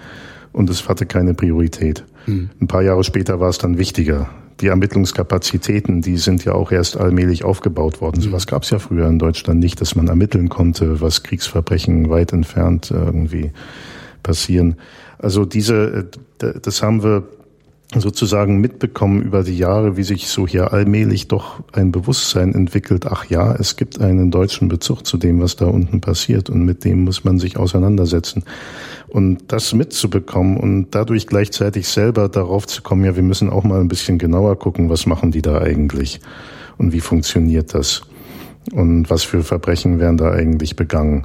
Und es hatte keine Priorität. Hm. Ein paar Jahre später war es dann wichtiger. Die Ermittlungskapazitäten, die sind ja auch erst allmählich aufgebaut worden. Hm. Sowas gab es ja früher in Deutschland nicht, dass man ermitteln konnte, was Kriegsverbrechen weit entfernt irgendwie passieren. Also diese, äh, das haben wir sozusagen mitbekommen über die Jahre, wie sich so hier allmählich doch ein Bewusstsein entwickelt. Ach ja, es gibt einen deutschen Bezug zu dem, was da unten passiert und mit dem muss man sich auseinandersetzen. Und das mitzubekommen und dadurch gleichzeitig selber darauf zu kommen, ja, wir müssen auch mal ein bisschen genauer gucken, was machen die da eigentlich und wie funktioniert das und was für Verbrechen werden da eigentlich begangen.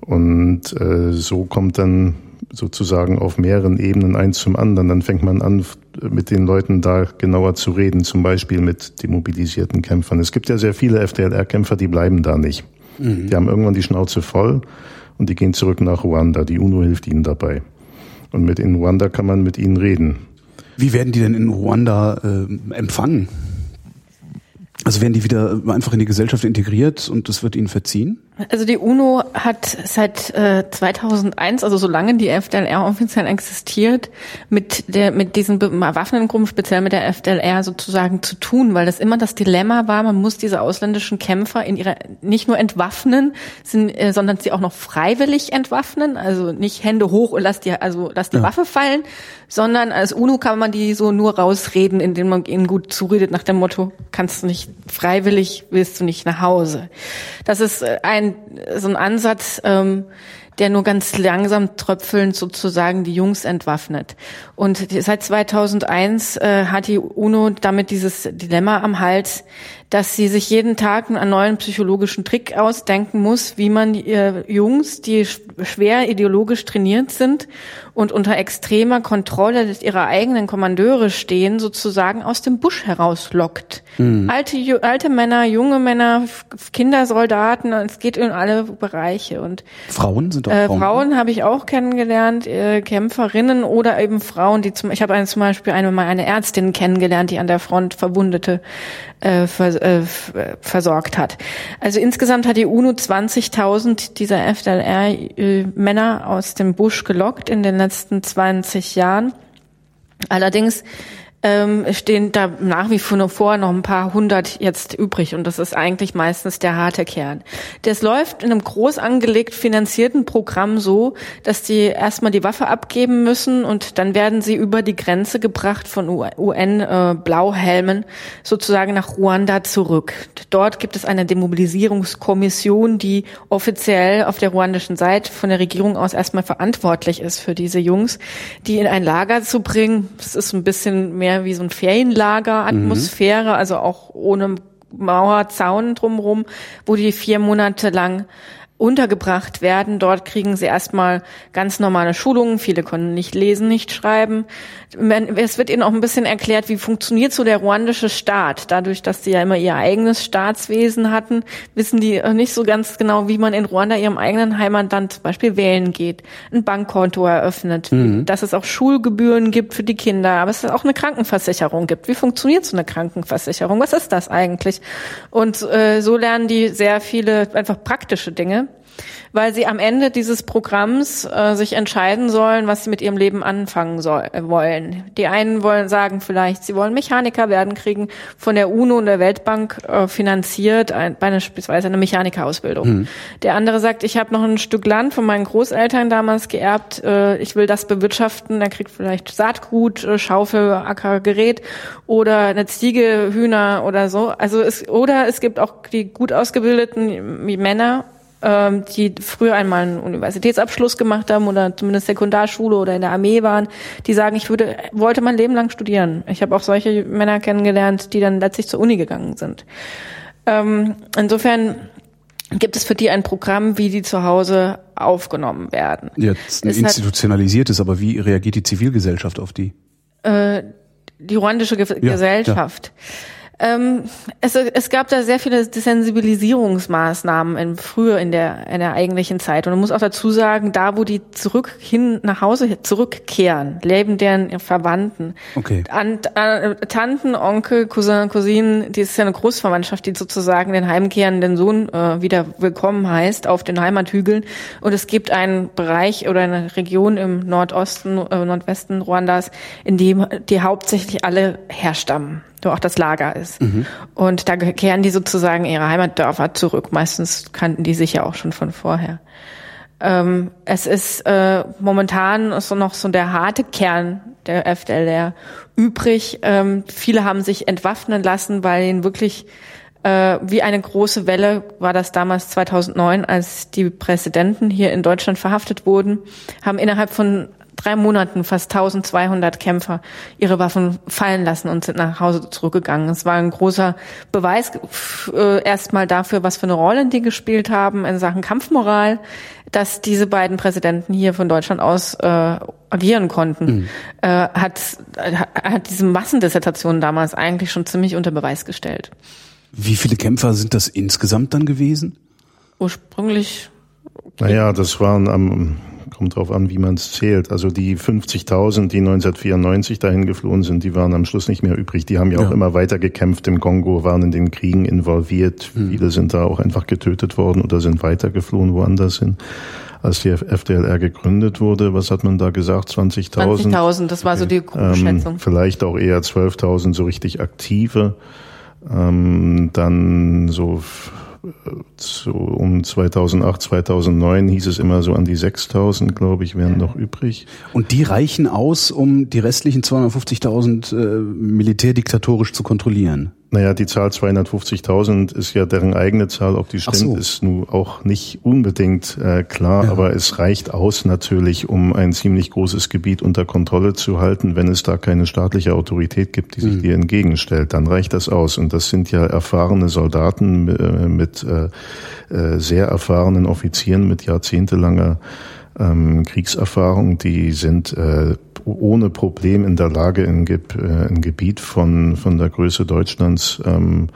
Und äh, so kommt dann sozusagen auf mehreren Ebenen eins zum anderen. Dann fängt man an, mit den Leuten da genauer zu reden, zum Beispiel mit demobilisierten Kämpfern. Es gibt ja sehr viele FDLR-Kämpfer, die bleiben da nicht. Mhm. Die haben irgendwann die Schnauze voll und die gehen zurück nach Ruanda. Die UNO hilft ihnen dabei. Und mit in Ruanda kann man mit ihnen reden. Wie werden die denn in Ruanda äh, empfangen? Also werden die wieder einfach in die Gesellschaft integriert und das wird ihnen verziehen? Also die UNO hat seit äh, 2001, also solange die FDLR offiziell existiert, mit der mit diesen bewaffneten Gruppen, speziell mit der FDLR sozusagen zu tun, weil das immer das Dilemma war, man muss diese ausländischen Kämpfer in ihrer nicht nur entwaffnen, sind, äh, sondern sie auch noch freiwillig entwaffnen, also nicht Hände hoch und lass die also lass die ja. Waffe fallen, sondern als UNO kann man die so nur rausreden, indem man ihnen gut zuredet nach dem Motto, kannst du nicht freiwillig, willst du nicht nach Hause. Das ist äh, ein ein, so ein Ansatz, ähm, der nur ganz langsam tröpfelnd sozusagen die Jungs entwaffnet. Und seit 2001 äh, hat die UNO damit dieses Dilemma am Hals, dass sie sich jeden Tag einen neuen psychologischen Trick ausdenken muss, wie man die äh, Jungs, die schwer ideologisch trainiert sind und unter extremer Kontrolle ihrer eigenen Kommandeure stehen, sozusagen aus dem Busch herauslockt. Mhm. Alte, alte Männer, junge Männer, Kindersoldaten, es geht in alle Bereiche. Und Frauen sind auch Äh, Frauen. Frauen habe ich auch kennengelernt, äh, Kämpferinnen oder eben Frauen, die zum, ich habe eine, zum Beispiel eine, mal eine Ärztin kennengelernt, die an der Front Verwundete äh, vers, äh, äh, versorgt hat. Also insgesamt hat die UNO 20.000 dieser FDLR-Männer aus dem Busch gelockt in den letzten 20 Jahren. Allerdings ähm, stehen da nach wie vor noch ein paar hundert jetzt übrig und das ist eigentlich meistens der harte Kern. Das läuft in einem groß angelegt finanzierten Programm so, dass die erstmal die Waffe abgeben müssen und dann werden sie über die Grenze gebracht von UN-Blauhelmen äh, sozusagen nach Ruanda zurück. Dort gibt es eine Demobilisierungskommission, die offiziell auf der ruandischen Seite von der Regierung aus erstmal verantwortlich ist für diese Jungs, die in ein Lager zu bringen. Das ist ein bisschen mehr wie so ein Ferienlager-Atmosphäre, also auch ohne Mauer, Zaun drumherum, wo die vier Monate lang untergebracht werden. Dort kriegen sie erstmal ganz normale Schulungen. Viele können nicht lesen, nicht schreiben. Es wird ihnen auch ein bisschen erklärt, wie funktioniert so der ruandische Staat. Dadurch, dass sie ja immer ihr eigenes Staatswesen hatten, wissen die nicht so ganz genau, wie man in Ruanda, ihrem eigenen Heimatland, zum Beispiel wählen geht, ein Bankkonto eröffnet, dass es auch Schulgebühren gibt für die Kinder, aber es auch eine Krankenversicherung gibt. Wie funktioniert so eine Krankenversicherung? Was ist das eigentlich? Und äh, so lernen die sehr viele einfach praktische Dinge weil sie am Ende dieses Programms äh, sich entscheiden sollen, was sie mit ihrem Leben anfangen soll, äh, wollen. Die einen wollen sagen vielleicht, sie wollen Mechaniker werden, kriegen von der UNO und der Weltbank äh, finanziert ein, beispielsweise eine Mechanikerausbildung. Mhm. Der andere sagt, ich habe noch ein Stück Land von meinen Großeltern damals geerbt, äh, ich will das bewirtschaften, er kriegt vielleicht Saatgut, äh, Schaufel, Acker, Gerät oder eine Ziege, Hühner oder so. Also es, oder es gibt auch die gut ausgebildeten Männer ähm, die früher einmal einen Universitätsabschluss gemacht haben oder zumindest Sekundarschule oder in der Armee waren, die sagen, ich würde, wollte mein Leben lang studieren. Ich habe auch solche Männer kennengelernt, die dann letztlich zur Uni gegangen sind. Ähm, insofern gibt es für die ein Programm, wie die zu Hause aufgenommen werden. Jetzt ein institutionalisiertes, aber wie reagiert die Zivilgesellschaft auf die? Äh, die ruandische Ge ja, Gesellschaft. Ja. Ähm, es, es gab da sehr viele Sensibilisierungsmaßnahmen in, früher in der, in der eigentlichen Zeit. Und man muss auch dazu sagen, da wo die zurück hin nach Hause zurückkehren, leben deren Verwandten. Okay. An, an, Tanten, Onkel, Cousin, Cousinen, die ist ja eine Großverwandtschaft, die sozusagen den heimkehrenden Sohn äh, wieder willkommen heißt auf den Heimathügeln. Und es gibt einen Bereich oder eine Region im Nordosten, äh, Nordwesten Ruandas, in dem die hauptsächlich alle herstammen wo auch das Lager ist. Mhm. Und da kehren die sozusagen ihre Heimatdörfer zurück. Meistens kannten die sich ja auch schon von vorher. Ähm, es ist äh, momentan so noch so der harte Kern der FDLR übrig. Ähm, viele haben sich entwaffnen lassen, weil ihnen wirklich äh, wie eine große Welle war das damals 2009, als die Präsidenten hier in Deutschland verhaftet wurden, haben innerhalb von drei Monaten fast 1200 Kämpfer ihre Waffen fallen lassen und sind nach Hause zurückgegangen. Es war ein großer Beweis äh, erstmal dafür, was für eine Rolle die gespielt haben in Sachen Kampfmoral, dass diese beiden Präsidenten hier von Deutschland aus äh, agieren konnten. Mhm. Äh, hat, hat diese Massendissertation damals eigentlich schon ziemlich unter Beweis gestellt. Wie viele Kämpfer sind das insgesamt dann gewesen? Ursprünglich. Naja, das waren am kommt drauf an, wie man es zählt. Also die 50.000, die 1994 dahin geflohen sind, die waren am Schluss nicht mehr übrig. Die haben ja, ja. auch immer weiter gekämpft im Kongo, waren in den Kriegen involviert. Mhm. Viele sind da auch einfach getötet worden oder sind weitergeflohen woanders hin. Als die FDLR gegründet wurde, was hat man da gesagt? 20.000? 20.000, das war okay. so die Grundschätzung. Ähm, vielleicht auch eher 12.000 so richtig aktive. Ähm, dann so so um 2008, 2009 hieß es immer so an die 6000, glaube ich, wären noch übrig. Und die reichen aus, um die restlichen 250.000 äh, militärdiktatorisch zu kontrollieren? Naja, die Zahl 250.000 ist ja deren eigene Zahl. Ob die stimmt, so. ist nun auch nicht unbedingt äh, klar, ja. aber es reicht aus natürlich, um ein ziemlich großes Gebiet unter Kontrolle zu halten. Wenn es da keine staatliche Autorität gibt, die sich mhm. dir entgegenstellt, dann reicht das aus. Und das sind ja erfahrene Soldaten äh, mit äh, äh, sehr erfahrenen Offizieren mit jahrzehntelanger ähm, Kriegserfahrung, die sind äh, ohne Problem in der Lage, ein, Ge äh, ein Gebiet von, von der Größe Deutschlands ähm,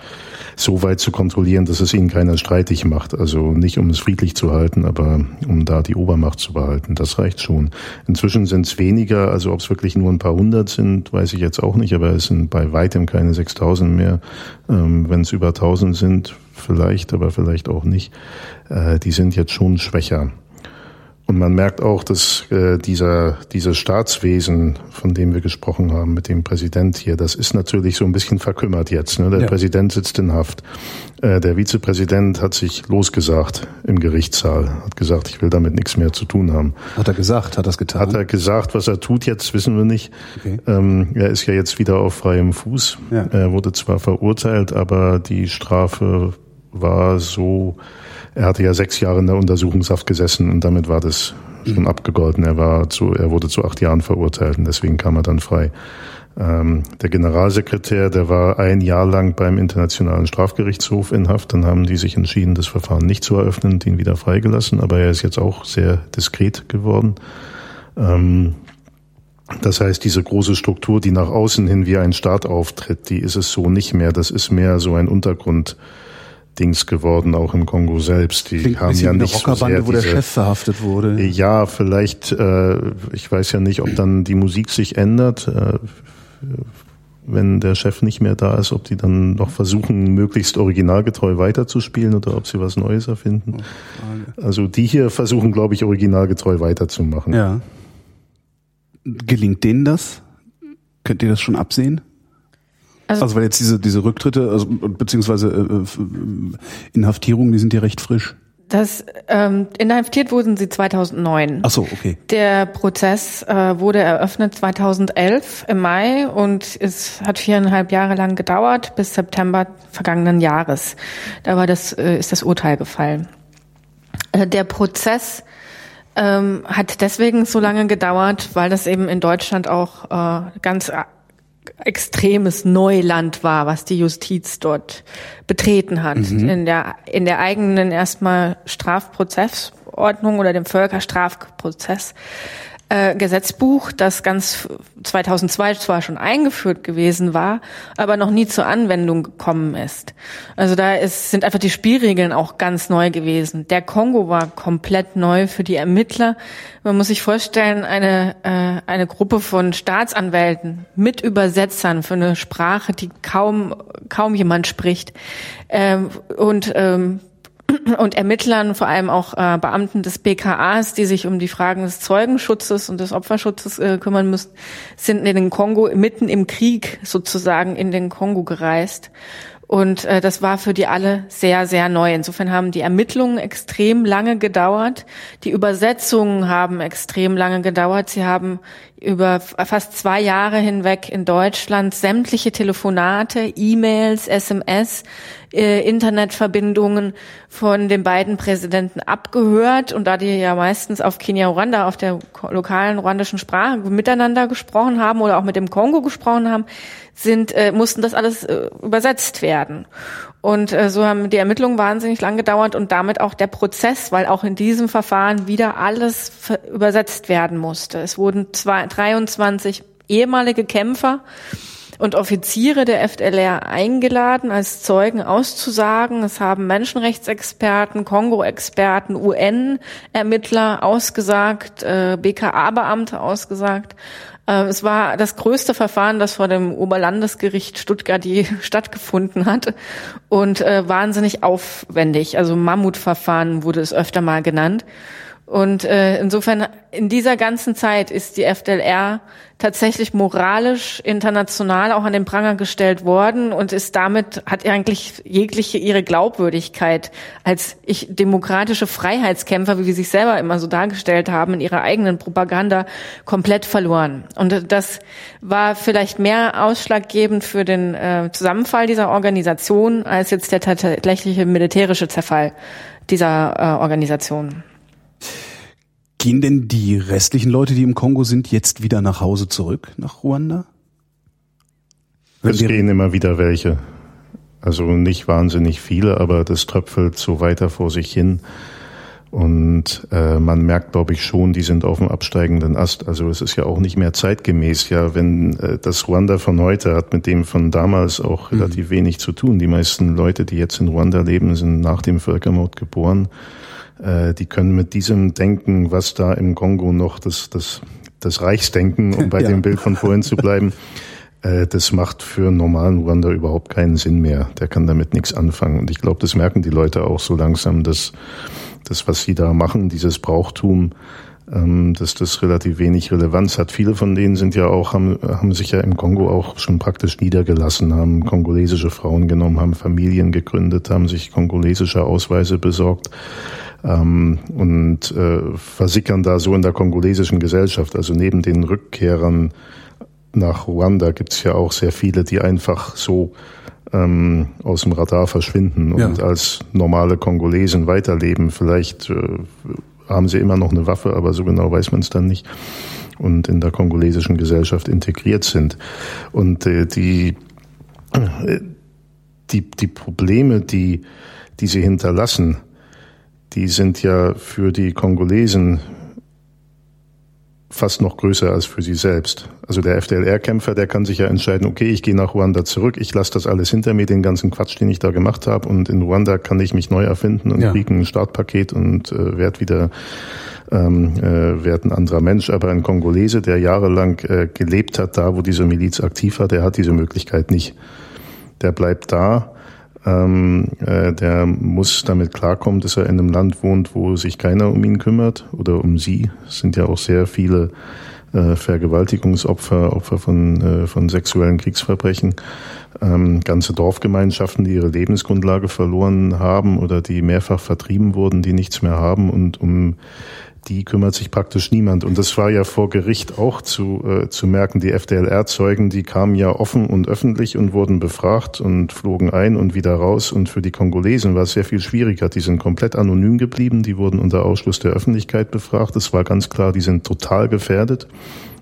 so weit zu kontrollieren, dass es ihnen keiner streitig macht. Also nicht um es friedlich zu halten, aber um da die Obermacht zu behalten. Das reicht schon. Inzwischen sind es weniger, also ob es wirklich nur ein paar hundert sind, weiß ich jetzt auch nicht, aber es sind bei weitem keine 6000 mehr. Ähm, Wenn es über 1000 sind, vielleicht, aber vielleicht auch nicht. Äh, die sind jetzt schon schwächer. Und man merkt auch, dass äh, dieser, dieser Staatswesen, von dem wir gesprochen haben, mit dem Präsident hier, das ist natürlich so ein bisschen verkümmert jetzt. Ne? Der ja. Präsident sitzt in Haft. Äh, der Vizepräsident hat sich losgesagt im Gerichtssaal, hat gesagt, ich will damit nichts mehr zu tun haben. Hat er gesagt, hat er es getan? Hat er gesagt, was er tut jetzt, wissen wir nicht. Okay. Ähm, er ist ja jetzt wieder auf freiem Fuß. Ja. Er wurde zwar verurteilt, aber die Strafe war so er hatte ja sechs Jahre in der Untersuchungshaft gesessen und damit war das schon mhm. abgegolten. Er war zu, er wurde zu acht Jahren verurteilt und deswegen kam er dann frei. Ähm, der Generalsekretär, der war ein Jahr lang beim Internationalen Strafgerichtshof in Haft. Dann haben die sich entschieden, das Verfahren nicht zu eröffnen und ihn wieder freigelassen. Aber er ist jetzt auch sehr diskret geworden. Ähm, das heißt, diese große Struktur, die nach außen hin wie ein Staat auftritt, die ist es so nicht mehr. Das ist mehr so ein Untergrund. Dings geworden, auch im Kongo selbst. Die Klingt haben ja nicht so sehr wo der Chef verhaftet wurde. Ja, vielleicht, äh, ich weiß ja nicht, ob dann die Musik sich ändert, äh, wenn der Chef nicht mehr da ist, ob die dann noch versuchen, möglichst originalgetreu weiterzuspielen oder ob sie was Neues erfinden. Also die hier versuchen, glaube ich, originalgetreu weiterzumachen. Ja. Gelingt denen das? Könnt ihr das schon absehen? Also, also weil jetzt diese, diese Rücktritte, also, beziehungsweise äh, äh, Inhaftierungen, die sind ja recht frisch. Das ähm, inhaftiert wurden sie 2009. Ach so, okay. Der Prozess äh, wurde eröffnet 2011 im Mai und es hat viereinhalb Jahre lang gedauert bis September vergangenen Jahres. Da war das äh, ist das Urteil gefallen. Äh, der Prozess ähm, hat deswegen so lange gedauert, weil das eben in Deutschland auch äh, ganz extremes Neuland war, was die Justiz dort betreten hat. Mhm. In der, in der eigenen erstmal Strafprozessordnung oder dem Völkerstrafprozess äh, Gesetzbuch, das ganz 2002 zwar schon eingeführt gewesen war, aber noch nie zur Anwendung gekommen ist. Also da ist, sind einfach die Spielregeln auch ganz neu gewesen. Der Kongo war komplett neu für die Ermittler. Man muss sich vorstellen, eine, äh, eine Gruppe von Staatsanwälten mit Übersetzern für eine Sprache, die kaum, kaum jemand spricht. Ähm, und ähm, und Ermittlern, vor allem auch äh, Beamten des BKAs, die sich um die Fragen des Zeugenschutzes und des Opferschutzes äh, kümmern müssen, sind in den Kongo mitten im Krieg sozusagen in den Kongo gereist. Und äh, das war für die alle sehr, sehr neu. Insofern haben die Ermittlungen extrem lange gedauert. Die Übersetzungen haben extrem lange gedauert. Sie haben über fast zwei Jahre hinweg in Deutschland sämtliche Telefonate, E-Mails, SMS äh, Internetverbindungen von den beiden Präsidenten abgehört. Und da die ja meistens auf Kenya-Ruanda, auf der lokalen ruandischen Sprache miteinander gesprochen haben oder auch mit dem Kongo gesprochen haben, sind, äh, mussten das alles äh, übersetzt werden. Und äh, so haben die Ermittlungen wahnsinnig lang gedauert und damit auch der Prozess, weil auch in diesem Verfahren wieder alles übersetzt werden musste. Es wurden zwei, 23 ehemalige Kämpfer und Offiziere der FDLR eingeladen, als Zeugen auszusagen. Es haben Menschenrechtsexperten, Kongo-Experten, UN-Ermittler ausgesagt, äh, BKA-Beamte ausgesagt. Äh, es war das größte Verfahren, das vor dem Oberlandesgericht Stuttgart je [LAUGHS] stattgefunden hat und äh, wahnsinnig aufwendig. Also Mammutverfahren wurde es öfter mal genannt. Und äh, insofern in dieser ganzen Zeit ist die FDLR tatsächlich moralisch international auch an den Pranger gestellt worden und ist damit hat eigentlich jegliche ihre Glaubwürdigkeit als ich demokratische Freiheitskämpfer, wie wir sich selber immer so dargestellt haben in ihrer eigenen Propaganda komplett verloren. Und das war vielleicht mehr ausschlaggebend für den äh, Zusammenfall dieser Organisation als jetzt der tatsächliche militärische Zerfall dieser äh, Organisation. Gehen denn die restlichen Leute, die im Kongo sind, jetzt wieder nach Hause zurück, nach Ruanda? es gehen immer wieder welche. Also nicht wahnsinnig viele, aber das tröpfelt so weiter vor sich hin. Und äh, man merkt, glaube ich, schon, die sind auf dem absteigenden Ast. Also es ist ja auch nicht mehr zeitgemäß. Ja, wenn äh, das Ruanda von heute hat mit dem von damals auch mhm. relativ wenig zu tun. Die meisten Leute, die jetzt in Ruanda leben, sind nach dem Völkermord geboren. Äh, die können mit diesem Denken, was da im Kongo noch das das das Reichsdenken, um bei [LAUGHS] ja. dem Bild von vorhin zu bleiben, äh, das macht für einen normalen Ruanda überhaupt keinen Sinn mehr. Der kann damit nichts anfangen. Und ich glaube, das merken die Leute auch so langsam, dass das, was sie da machen, dieses Brauchtum, ähm, dass das relativ wenig Relevanz hat. Viele von denen sind ja auch, haben, haben sich ja im Kongo auch schon praktisch niedergelassen, haben kongolesische Frauen genommen, haben Familien gegründet, haben sich kongolesische Ausweise besorgt ähm, und äh, versickern da so in der kongolesischen Gesellschaft. Also neben den Rückkehrern nach Ruanda gibt's ja auch sehr viele, die einfach so ähm, aus dem Radar verschwinden und ja. als normale Kongolesen weiterleben. Vielleicht äh, haben sie immer noch eine Waffe, aber so genau weiß man es dann nicht und in der kongolesischen Gesellschaft integriert sind. Und äh, die, äh, die, die Probleme, die, die sie hinterlassen, die sind ja für die Kongolesen fast noch größer als für sie selbst. Also der FDLR-Kämpfer, der kann sich ja entscheiden, okay, ich gehe nach Ruanda zurück, ich lasse das alles hinter mir, den ganzen Quatsch, den ich da gemacht habe und in Ruanda kann ich mich neu erfinden und ja. kriege ein Startpaket und äh, werde wieder ähm, äh, werd ein anderer Mensch. Aber ein Kongolese, der jahrelang äh, gelebt hat, da wo diese Miliz aktiv war, der hat diese Möglichkeit nicht. Der bleibt da ähm, äh, der muss damit klarkommen, dass er in einem Land wohnt, wo sich keiner um ihn kümmert oder um sie. Es sind ja auch sehr viele äh, Vergewaltigungsopfer, Opfer von, äh, von sexuellen Kriegsverbrechen, ähm, ganze Dorfgemeinschaften, die ihre Lebensgrundlage verloren haben oder die mehrfach vertrieben wurden, die nichts mehr haben und um die kümmert sich praktisch niemand. Und das war ja vor Gericht auch zu, äh, zu merken. Die FDLR-Zeugen, die kamen ja offen und öffentlich und wurden befragt und flogen ein und wieder raus. Und für die Kongolesen war es sehr viel schwieriger. Die sind komplett anonym geblieben. Die wurden unter Ausschluss der Öffentlichkeit befragt. Es war ganz klar, die sind total gefährdet,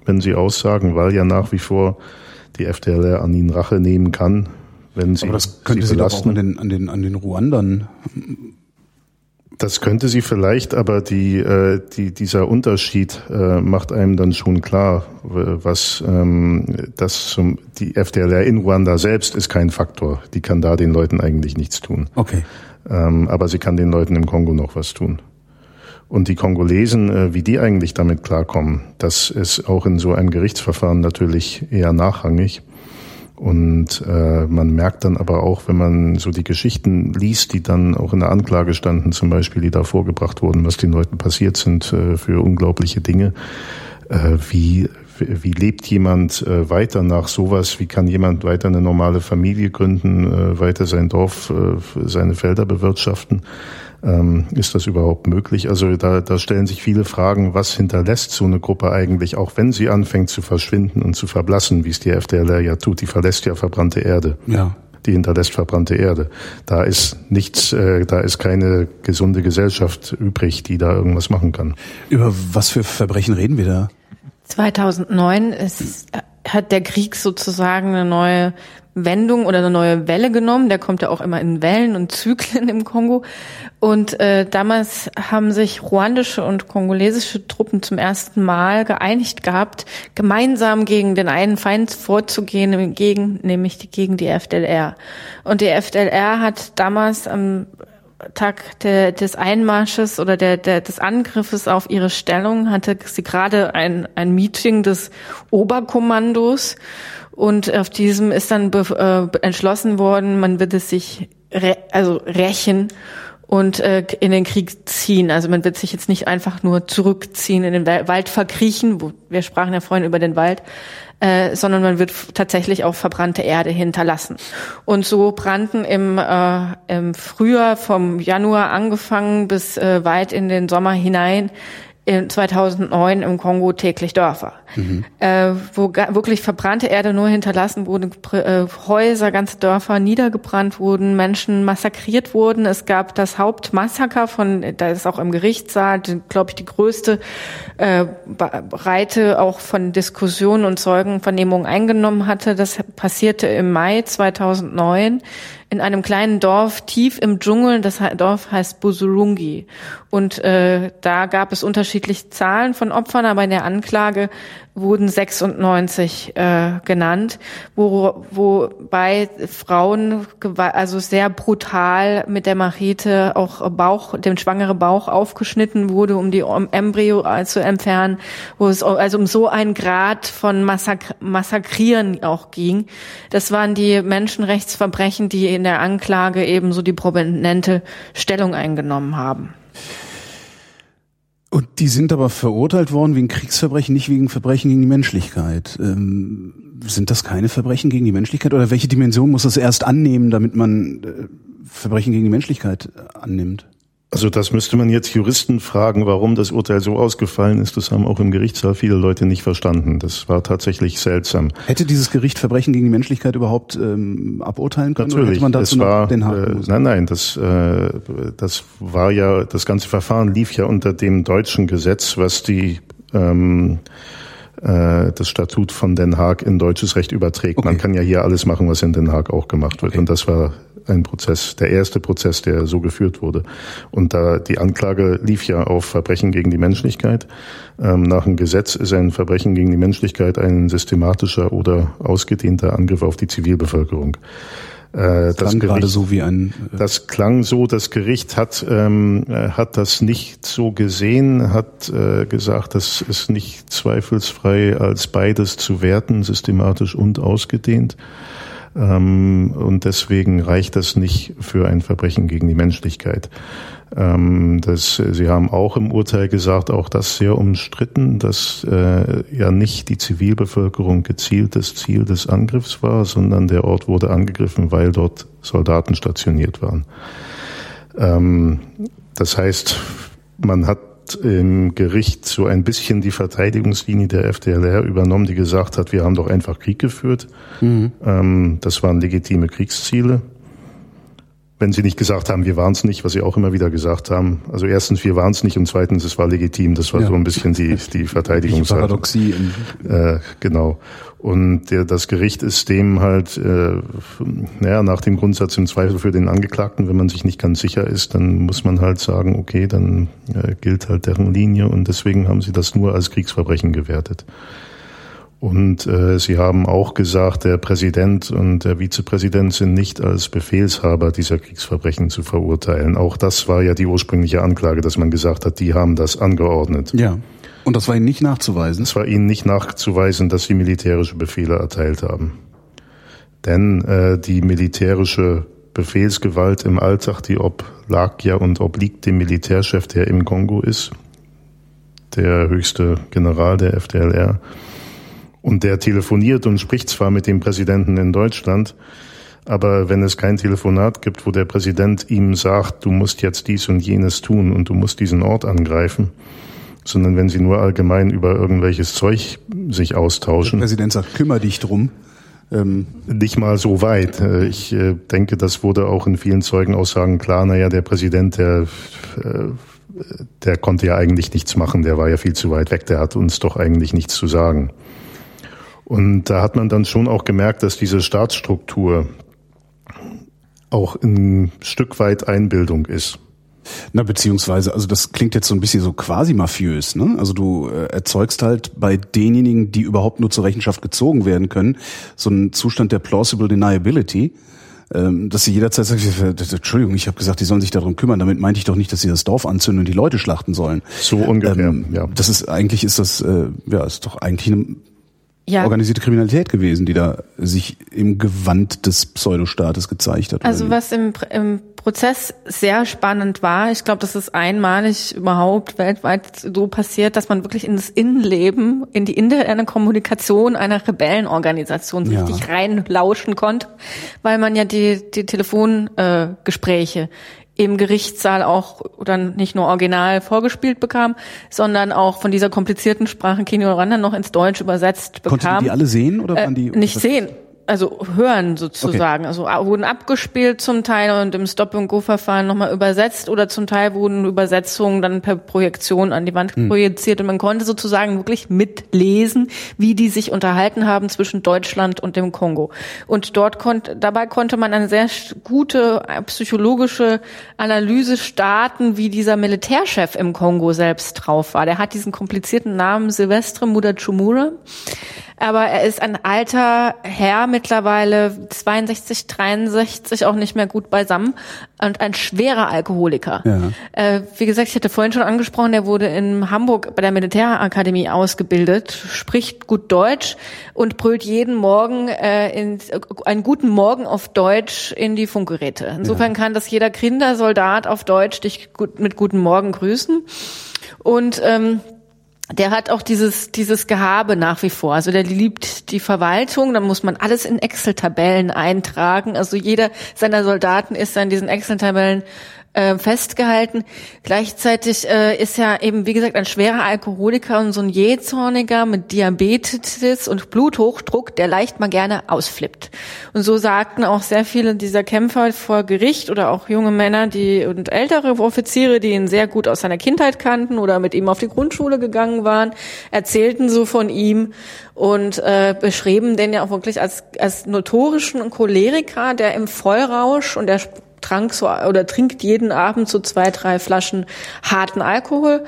wenn sie aussagen, weil ja nach wie vor die FDLR an ihnen Rache nehmen kann, wenn sie. Aber das könnte sie, sie doch auch an den, an den, an den Ruandern das könnte sie vielleicht, aber die, äh, die, dieser Unterschied äh, macht einem dann schon klar, was ähm, das zum, die FDLR in Ruanda selbst ist kein Faktor. Die kann da den Leuten eigentlich nichts tun. Okay. Ähm, aber sie kann den Leuten im Kongo noch was tun. Und die Kongolesen, äh, wie die eigentlich damit klarkommen, das ist auch in so einem Gerichtsverfahren natürlich eher nachrangig. Und äh, man merkt dann aber auch, wenn man so die Geschichten liest, die dann auch in der Anklage standen, zum Beispiel, die da vorgebracht wurden, was den Leuten passiert sind äh, für unglaubliche Dinge, äh, wie wie lebt jemand äh, weiter nach sowas? Wie kann jemand weiter eine normale Familie gründen, äh, weiter sein Dorf, äh, seine Felder bewirtschaften? Ähm, ist das überhaupt möglich? Also da, da stellen sich viele Fragen, was hinterlässt so eine Gruppe eigentlich, auch wenn sie anfängt zu verschwinden und zu verblassen, wie es die FDLR ja tut, die verlässt ja verbrannte Erde. Ja. Die hinterlässt verbrannte Erde. Da ist nichts, äh, da ist keine gesunde Gesellschaft übrig, die da irgendwas machen kann. Über was für Verbrechen reden wir da? 2009 ist, hat der Krieg sozusagen eine neue Wendung oder eine neue Welle genommen. Der kommt ja auch immer in Wellen und Zyklen im Kongo. Und äh, damals haben sich ruandische und kongolesische Truppen zum ersten Mal geeinigt gehabt, gemeinsam gegen den einen Feind vorzugehen, gegen, nämlich gegen die FDLR. Und die FDLR hat damals am Tag der, des Einmarsches oder der, der, des Angriffes auf ihre Stellung hatte sie gerade ein, ein Meeting des Oberkommandos und auf diesem ist dann äh, entschlossen worden, man wird es sich re also rächen und äh, in den Krieg ziehen. Also man wird sich jetzt nicht einfach nur zurückziehen, in den Wald verkriechen, wo wir sprachen ja vorhin über den Wald, äh, sondern man wird tatsächlich auch verbrannte Erde hinterlassen. Und so brannten im, äh, im Frühjahr vom Januar angefangen bis äh, weit in den Sommer hinein in 2009 im Kongo täglich Dörfer, mhm. äh, wo wirklich verbrannte Erde nur hinterlassen wurde, äh, Häuser, ganze Dörfer niedergebrannt wurden, Menschen massakriert wurden. Es gab das Hauptmassaker von, da ist auch im Gerichtssaal, glaube ich, die größte äh, Breite auch von Diskussionen und Zeugenvernehmungen eingenommen hatte. Das passierte im Mai 2009 in einem kleinen Dorf tief im Dschungel. Das Dorf heißt Busurungi. Und äh, da gab es unterschiedliche Zahlen von Opfern, aber in der Anklage wurden 96 äh, genannt, wo, wobei Frauen also sehr brutal mit der Machete auch Bauch, dem schwangere Bauch aufgeschnitten wurde, um die Embryo äh, zu entfernen, wo es also um so einen Grad von Massak Massakrieren auch ging. Das waren die Menschenrechtsverbrechen, die in der Anklage eben so die prominente Stellung eingenommen haben. Und die sind aber verurteilt worden wegen Kriegsverbrechen, nicht wegen Verbrechen gegen die Menschlichkeit. Ähm, sind das keine Verbrechen gegen die Menschlichkeit? Oder welche Dimension muss das erst annehmen, damit man äh, Verbrechen gegen die Menschlichkeit annimmt? Also das müsste man jetzt Juristen fragen, warum das Urteil so ausgefallen ist. Das haben auch im Gerichtssaal viele Leute nicht verstanden. Das war tatsächlich seltsam. Hätte dieses Gericht Verbrechen gegen die Menschlichkeit überhaupt ähm, aburteilen können? Natürlich. Oder hätte man dazu es war, den äh, nein, nein, das, äh, das war ja, das ganze Verfahren lief ja unter dem deutschen Gesetz, was die ähm, äh, das Statut von Den Haag in deutsches Recht überträgt. Okay. Man kann ja hier alles machen, was in Den Haag auch gemacht wird. Okay. Und das war ein Prozess, der erste Prozess, der so geführt wurde. Und da die Anklage lief ja auf Verbrechen gegen die Menschlichkeit. Ähm, nach dem Gesetz ist ein Verbrechen gegen die Menschlichkeit ein systematischer oder ausgedehnter Angriff auf die Zivilbevölkerung. Äh, das, das klang Gericht, so wie ein. Äh das klang so. Das Gericht hat ähm, äh, hat das nicht so gesehen, hat äh, gesagt, das ist nicht zweifelsfrei als beides zu werten, systematisch und ausgedehnt. Ähm, und deswegen reicht das nicht für ein Verbrechen gegen die Menschlichkeit. Ähm, das, Sie haben auch im Urteil gesagt, auch das sehr umstritten, dass äh, ja nicht die Zivilbevölkerung gezielt das Ziel des Angriffs war, sondern der Ort wurde angegriffen, weil dort Soldaten stationiert waren. Ähm, das heißt, man hat im Gericht so ein bisschen die Verteidigungslinie der FDLR übernommen, die gesagt hat, wir haben doch einfach Krieg geführt. Mhm. Ähm, das waren legitime Kriegsziele. Wenn sie nicht gesagt haben, wir waren es nicht, was sie auch immer wieder gesagt haben. Also erstens, wir waren es nicht und zweitens, es war legitim. Das war ja. so ein bisschen die, die Verteidigungshaltung. Paradoxie. Äh, genau. Und der, das Gericht ist dem halt, äh, naja, nach dem Grundsatz im Zweifel für den Angeklagten, wenn man sich nicht ganz sicher ist, dann muss man halt sagen, okay, dann äh, gilt halt deren Linie und deswegen haben sie das nur als Kriegsverbrechen gewertet. Und äh, Sie haben auch gesagt, der Präsident und der Vizepräsident sind nicht als Befehlshaber dieser Kriegsverbrechen zu verurteilen. Auch das war ja die ursprüngliche Anklage, dass man gesagt hat, die haben das angeordnet. Ja. Und das war Ihnen nicht nachzuweisen? Es war Ihnen nicht nachzuweisen, dass Sie militärische Befehle erteilt haben. Denn äh, die militärische Befehlsgewalt im Alltag, die oblag ja und obliegt dem Militärchef, der im Kongo ist, der höchste General der FDLR. Und der telefoniert und spricht zwar mit dem Präsidenten in Deutschland, aber wenn es kein Telefonat gibt, wo der Präsident ihm sagt, du musst jetzt dies und jenes tun und du musst diesen Ort angreifen, sondern wenn sie nur allgemein über irgendwelches Zeug sich austauschen. Der Präsident sagt, kümmere dich drum. Ähm nicht mal so weit. Äh, ich äh, denke, das wurde auch in vielen Zeugenaussagen klar. Naja, der Präsident, der, äh, der konnte ja eigentlich nichts machen. Der war ja viel zu weit weg. Der hat uns doch eigentlich nichts zu sagen. Und da hat man dann schon auch gemerkt, dass diese Staatsstruktur auch ein Stück weit Einbildung ist. Na, beziehungsweise, also das klingt jetzt so ein bisschen so quasi mafiös, ne? Also du äh, erzeugst halt bei denjenigen, die überhaupt nur zur Rechenschaft gezogen werden können, so einen Zustand der plausible deniability, ähm, dass sie jederzeit sagen, Entschuldigung, ich habe gesagt, die sollen sich darum kümmern. Damit meinte ich doch nicht, dass sie das Dorf anzünden und die Leute schlachten sollen. So ungefähr, ähm, ja. Das ist eigentlich ist das äh, ja ist doch eigentlich eine ja. organisierte Kriminalität gewesen, die da sich im Gewand des Pseudostaates gezeigt hat. Also was im, im Prozess sehr spannend war, ich glaube, das ist einmalig überhaupt weltweit so passiert, dass man wirklich in das Innenleben, in die interne Kommunikation einer Rebellenorganisation ja. richtig reinlauschen konnte, weil man ja die, die Telefongespräche äh, im Gerichtssaal auch dann nicht nur original vorgespielt bekam, sondern auch von dieser komplizierten Sprache Kino Randa noch ins Deutsch übersetzt bekam. Konnten die alle sehen oder waren die? Äh, nicht sehen, also hören sozusagen. Okay. Also wurden abgespielt zum Teil und im Stop-and-Go-Verfahren nochmal übersetzt oder zum Teil wurden Übersetzungen dann per Projektion an die Wand hm. projiziert und man konnte sozusagen wirklich mitlesen, wie die sich unterhalten haben zwischen Deutschland und dem Kongo. Und dort konnte, dabei konnte man eine sehr gute psychologische Analyse starten, wie dieser Militärchef im Kongo selbst drauf war. Der hat diesen komplizierten Namen Silvestre Mudachumura aber er ist ein alter Herr mittlerweile 62, 63, auch nicht mehr gut beisammen und ein schwerer Alkoholiker. Ja. Äh, wie gesagt, ich hatte vorhin schon angesprochen, der wurde in Hamburg bei der Militärakademie ausgebildet, spricht gut Deutsch und brüllt jeden Morgen äh, in, einen guten Morgen auf Deutsch in die Funkgeräte. Insofern ja. kann das jeder Kindersoldat auf Deutsch dich gut, mit guten Morgen grüßen. Und ähm, der hat auch dieses, dieses Gehabe nach wie vor. Also der liebt die Verwaltung, dann muss man alles in Excel-Tabellen eintragen. Also jeder seiner Soldaten ist an diesen Excel-Tabellen äh, festgehalten. Gleichzeitig äh, ist er eben, wie gesagt, ein schwerer Alkoholiker und so ein Jähzorniger mit Diabetes und Bluthochdruck, der leicht mal gerne ausflippt. Und so sagten auch sehr viele dieser Kämpfer vor Gericht oder auch junge Männer die und ältere Offiziere, die ihn sehr gut aus seiner Kindheit kannten oder mit ihm auf die Grundschule gegangen waren, erzählten so von ihm und äh, beschrieben den ja auch wirklich als, als notorischen Choleriker, der im Vollrausch und der trank so oder trinkt jeden Abend so zwei, drei Flaschen harten Alkohol,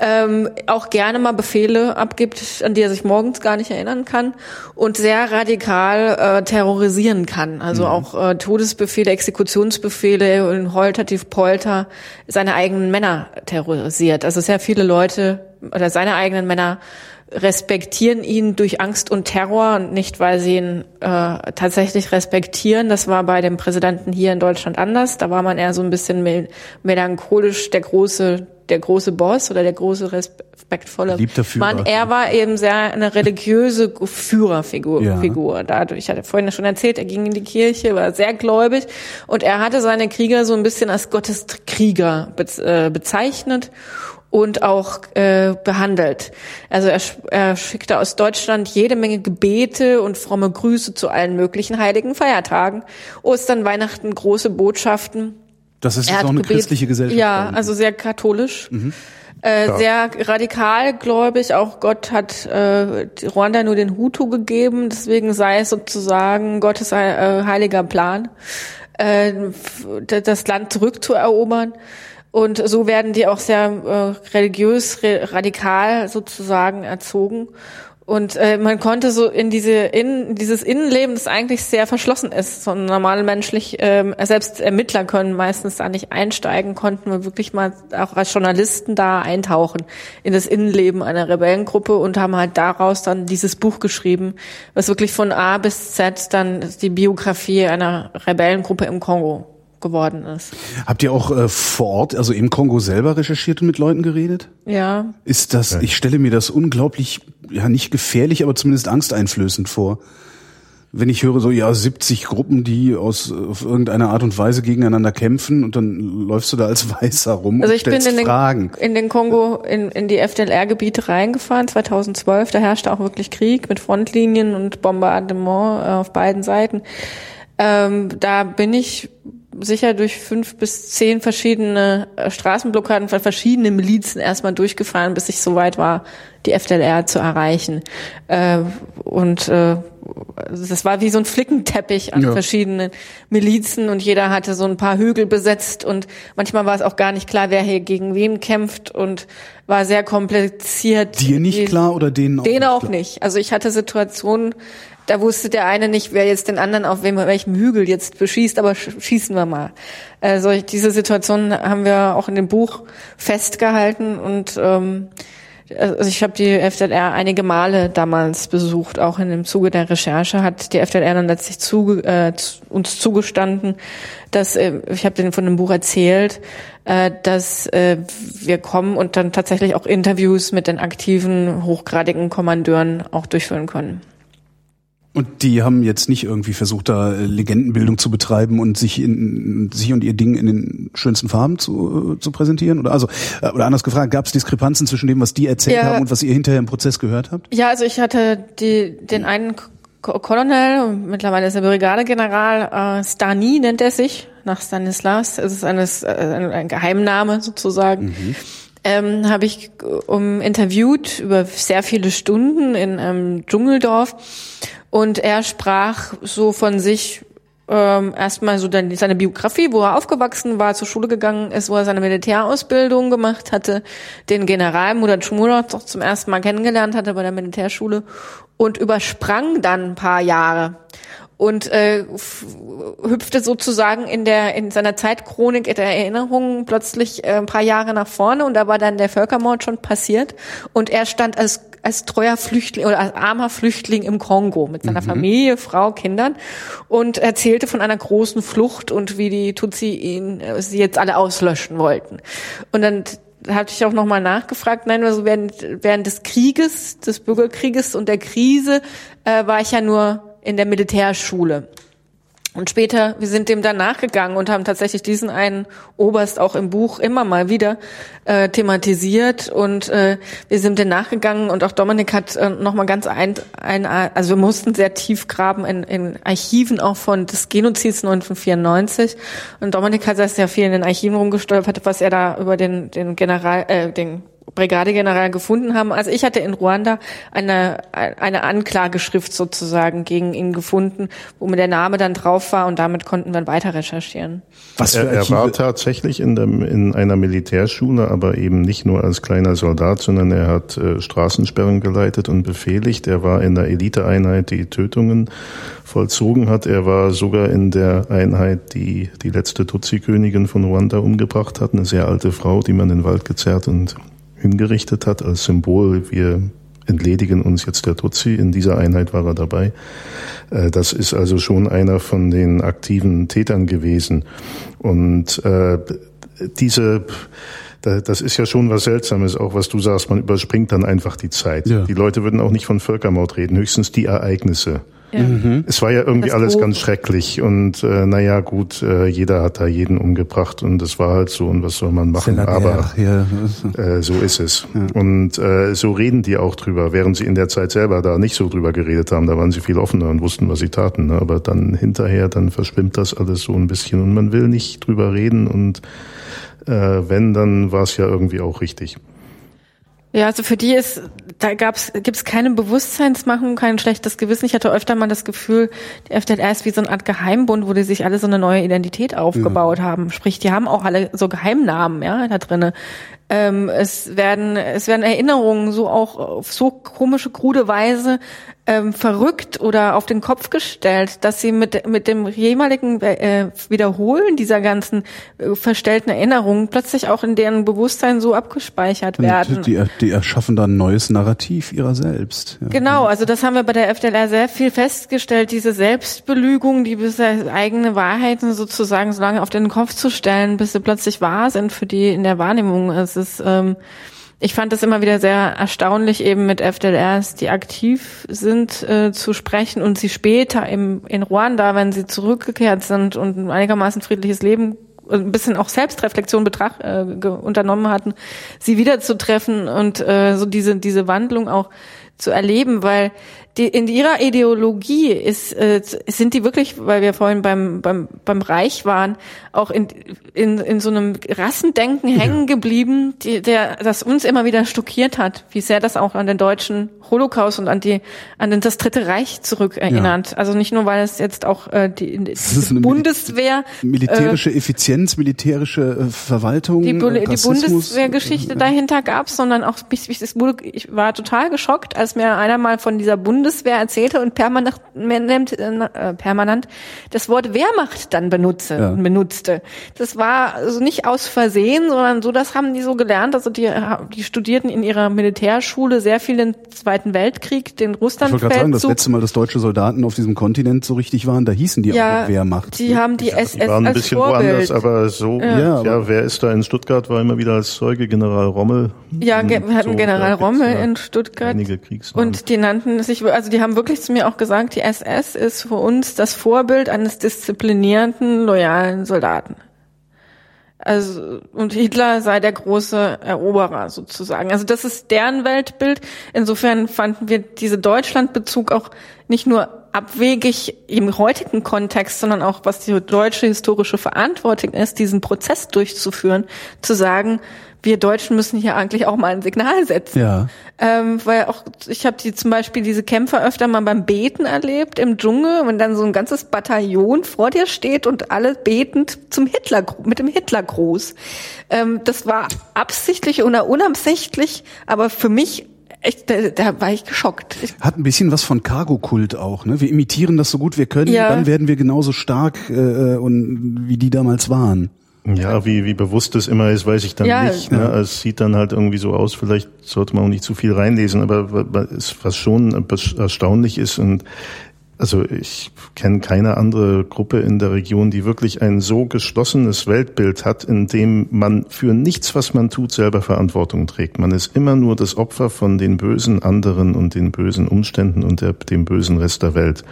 ähm, auch gerne mal Befehle abgibt, an die er sich morgens gar nicht erinnern kann und sehr radikal äh, terrorisieren kann. Also mhm. auch äh, Todesbefehle, Exekutionsbefehle und Holtertiv Polter seine eigenen Männer terrorisiert. Also sehr viele Leute oder seine eigenen Männer respektieren ihn durch Angst und Terror und nicht, weil sie ihn äh, tatsächlich respektieren. Das war bei dem Präsidenten hier in Deutschland anders. Da war man eher so ein bisschen mel melancholisch der große der große Boss oder der große respektvolle Mann. Er war eben sehr eine religiöse Führerfigur. Ja. Figur. Dadurch, ich hatte vorhin schon erzählt, er ging in die Kirche, war sehr gläubig und er hatte seine Krieger so ein bisschen als Gotteskrieger äh, bezeichnet und auch äh, behandelt. Also er, er schickte aus Deutschland jede Menge Gebete und fromme Grüße zu allen möglichen heiligen Feiertagen. Ostern, Weihnachten, große Botschaften. Das ist jetzt auch eine Gebet, christliche Gesellschaft. Ja, also sehr katholisch. Mhm. Äh, ja. Sehr radikal gläubig. Auch Gott hat äh, Ruanda nur den Hutu gegeben. Deswegen sei es sozusagen Gottes äh, heiliger Plan, äh, das Land zurückzuerobern. Und so werden die auch sehr äh, religiös, re radikal sozusagen erzogen. Und äh, man konnte so in diese in dieses Innenleben, das eigentlich sehr verschlossen ist, so normal menschlich, ähm, selbst Ermittler können meistens da nicht einsteigen, konnten wir wirklich mal auch als Journalisten da eintauchen in das Innenleben einer Rebellengruppe und haben halt daraus dann dieses Buch geschrieben, was wirklich von A bis Z dann die Biografie einer Rebellengruppe im Kongo geworden ist. Habt ihr auch äh, vor Ort, also im Kongo selber recherchiert und mit Leuten geredet? Ja. Ist das, ich stelle mir das unglaublich, ja nicht gefährlich, aber zumindest angsteinflößend vor. Wenn ich höre so, ja, 70 Gruppen, die aus auf irgendeine Art und Weise gegeneinander kämpfen und dann läufst du da als [LAUGHS] Weißer rum also und ich bin in Fragen. Den, in den Kongo, in, in die FDLR-Gebiete reingefahren, 2012, da herrschte auch wirklich Krieg mit Frontlinien und Bombardement äh, auf beiden Seiten. Ähm, da bin ich sicher durch fünf bis zehn verschiedene äh, Straßenblockaden von verschiedenen Milizen erstmal durchgefahren, bis ich soweit war, die FDLR zu erreichen. Äh, und äh, das war wie so ein Flickenteppich an ja. verschiedenen Milizen und jeder hatte so ein paar Hügel besetzt und manchmal war es auch gar nicht klar, wer hier gegen wen kämpft und war sehr kompliziert. Dir nicht klar oder denen auch denen auch nicht. Also ich hatte Situationen, da wusste der eine nicht, wer jetzt den anderen auf welchem Hügel jetzt beschießt, aber schießen wir mal. Also diese Situation haben wir auch in dem Buch festgehalten und ähm, also ich habe die FDLR einige Male damals besucht, auch in dem Zuge der Recherche hat die FDLR dann letztlich zu, äh, uns zugestanden, dass äh, ich habe denen von dem Buch erzählt, äh, dass äh, wir kommen und dann tatsächlich auch Interviews mit den aktiven hochgradigen Kommandeuren auch durchführen können. Und die haben jetzt nicht irgendwie versucht, da äh, Legendenbildung zu betreiben und sich in sich und ihr Ding in den schönsten Farben zu, äh, zu präsentieren? Oder also äh, oder anders gefragt, gab es Diskrepanzen zwischen dem, was die erzählt Ja. haben und was ihr hinterher im Prozess gehört habt? Ja, also ich hatte die, den einen Colonel, mittlerweile ist er Brigadegeneral, äh, Stani nennt er sich, nach Stanislas. Es ist eines, äh, ein, Geheimname sozusagen. Ähm, habe ich um interviewt über sehr viele Stunden in einem Dschungeldorf und er sprach so von sich ähm, erstmal so seine Biografie, wo er aufgewachsen war, zur Schule gegangen ist, wo er seine Militärausbildung gemacht hatte, den General Murat Schmurov doch zum ersten Mal kennengelernt hatte bei der Militärschule und übersprang dann ein paar Jahre. Und äh, hüpfte sozusagen in der in seiner Zeitchronik der Erinnerungen plötzlich äh, ein paar Jahre nach vorne und da war dann der Völkermord schon passiert. Und er stand als als treuer Flüchtling oder als armer Flüchtling im Kongo mit seiner Familie, Frau, Kindern und erzählte von einer großen Flucht und wie die Tutsi ihn äh, sie jetzt alle auslöschen wollten. Und dann hatte ich auch nochmal nachgefragt, nein, also während, während des Krieges, des Bürgerkrieges und der Krise äh, war ich ja nur in der Militärschule. Und später, wir sind dem dann nachgegangen und haben tatsächlich diesen einen Oberst auch im Buch immer mal wieder äh, thematisiert. Und äh, wir sind dem nachgegangen und auch Dominik hat äh, nochmal ganz ein, ein, also wir mussten sehr tief graben in, in Archiven auch von des Genozids 1994 und Dominik hat das ja viel in den Archiven rumgestolpert, was er da über den, den General, äh, den Brigadegeneral gefunden haben. Also ich hatte in Ruanda eine, eine Anklageschrift sozusagen gegen ihn gefunden, wo mir der Name dann drauf war und damit konnten wir weiter recherchieren. Was Er, er war tatsächlich in, der, in einer Militärschule, aber eben nicht nur als kleiner Soldat, sondern er hat äh, Straßensperren geleitet und befehligt. Er war in der Eliteeinheit, die Tötungen vollzogen hat. Er war sogar in der Einheit, die die letzte Tutsi-Königin von Ruanda umgebracht hat, eine sehr alte Frau, die man in den Wald gezerrt und hingerichtet hat als Symbol. Wir entledigen uns jetzt der Tutsi. In dieser Einheit war er dabei. Äh, Das ist also schon einer von den aktiven Tätern gewesen. Und äh, diese, da- das ist ja schon was Seltsames, auch was du sagst, man überspringt dann einfach die Zeit. Ja. Die Leute würden auch nicht von Völkermord reden, höchstens die Ereignisse. Ja. Es war ja irgendwie Das alles ganz schrecklich und äh, naja gut, äh, jeder hat da jeden umgebracht und das war halt so und was soll man machen, aber ja, äh, so ist es. Und äh, so reden die auch drüber, während sie in der Zeit selber da nicht so drüber geredet haben. Da waren sie viel offener und wussten, was sie taten. Ne? Aber dann hinterher, dann verschwimmt das alles so ein bisschen und man will nicht drüber reden und äh, wenn, dann war es ja irgendwie auch richtig. Ja, also für die ist, da gab's, gibt's keine Bewusstseinsmachung, kein schlechtes Gewissen. Ich hatte öfter mal das Gefühl, die FDLR ist wie so eine Art Geheimbund, wo die sich alle so eine neue Identität aufgebaut haben. Sprich, die haben auch alle so Geheimnamen, ja, da drinne. Ähm, es werden, es werden Erinnerungen so auch auf so komische, krude Weise ähm, verrückt oder auf den Kopf gestellt, dass sie mit, mit dem jemaligen äh, Wiederholen dieser ganzen äh, verstellten Erinnerungen plötzlich auch in deren Bewusstsein so abgespeichert werden. die, die erschaffen da ein neues Narrativ ihrer selbst. Ja. Genau, also das haben wir bei der FDLR sehr viel festgestellt, diese Selbstbelügung, die bisher eigene Wahrheiten sozusagen so lange auf den Kopf zu stellen, bis sie plötzlich wahr sind für die in der Wahrnehmung. Es ist, ähm, ich fand es immer wieder sehr erstaunlich, eben mit FDLRs, die aktiv sind, äh, zu sprechen und sie später im, in Ruanda, wenn sie zurückgekehrt sind und ein einigermaßen friedliches Leben ein bisschen auch Selbstreflexion betracht, äh, unternommen hatten, sie wiederzutreffen und äh, so diese diese Wandlung auch zu erleben, weil die, in ihrer Ideologie ist, äh, sind die wirklich, weil wir vorhin beim, beim, beim Reich waren, auch in, in, in so einem Rassendenken hängen geblieben, die, der, das uns immer wieder schockiert hat, wie sehr das auch an den deutschen Holocaust und an die, an den, das Dritte Reich zurückerinnert. Also nicht nur, weil es jetzt auch äh, die, die Bundeswehr, Militärische Effizienz, militärische äh, Verwaltung, die, Bu äh, die Bundeswehrgeschichte äh, dahinter gab, sondern auch das wurde, ich war total geschockt, als mir einer mal von dieser Bundeswehr erzählte und permanent, äh, permanent das Wort Wehrmacht dann benutze, Ja. benutzte. Das war also nicht aus Versehen, sondern so, das haben die so gelernt. Also die, die studierten in ihrer Militärschule sehr viel den Zweiten Weltkrieg, den Ich wollte gerade sagen, das letzte Mal, dass deutsche Soldaten auf diesem Kontinent so richtig waren, da hießen die Ja, auch Wehrmacht. die haben die SS Die waren ein als bisschen Vorbild. woanders, aber so, Ja, ja, aber- wer ist da in Stuttgart, war immer wieder als Zeuge General Rommel. ja, ge- wir hatten So, General Rommel in Stuttgart. Einige Kriegsnamen. Und die nannten sich, also die haben wirklich zu mir auch gesagt, die SS ist für uns das Vorbild eines disziplinierten, loyalen Soldaten. Also, und Hitler sei der große Eroberer sozusagen. Also das ist deren Weltbild. Insofern fanden wir diese Deutschlandbezug auch nicht nur abwegig im heutigen Kontext, sondern auch was die deutsche historische Verantwortung ist, diesen Prozess durchzuführen, zu sagen, wir Deutschen müssen hier eigentlich auch mal ein Signal setzen. Ja. Ähm, weil auch, ich habe die zum Beispiel diese Kämpfer öfter mal beim Beten erlebt im Dschungel, wenn dann so ein ganzes Bataillon vor dir steht und alle betend zum Hitler, mit dem Hitlergruß. Ähm, das war absichtlich oder unabsichtlich, aber für mich echt, da, da war ich geschockt. Ich, Hat ein bisschen was von Cargo-Kult auch, ne? Wir imitieren das so gut wir können, Ja. dann werden wir genauso stark äh, und wie die damals waren. Ja, wie, wie bewusst das immer ist, weiß ich dann Ja. nicht. Ne? Es sieht dann halt irgendwie so aus, vielleicht sollte man auch nicht zu viel reinlesen, aber was schon erstaunlich ist und also ich kenne keine andere Gruppe in der Region, die wirklich ein so geschlossenes Weltbild hat, in dem man für nichts, was man tut, selber Verantwortung trägt. Man ist immer nur das Opfer von den bösen anderen und den bösen Umständen und der, dem bösen Rest der Welt.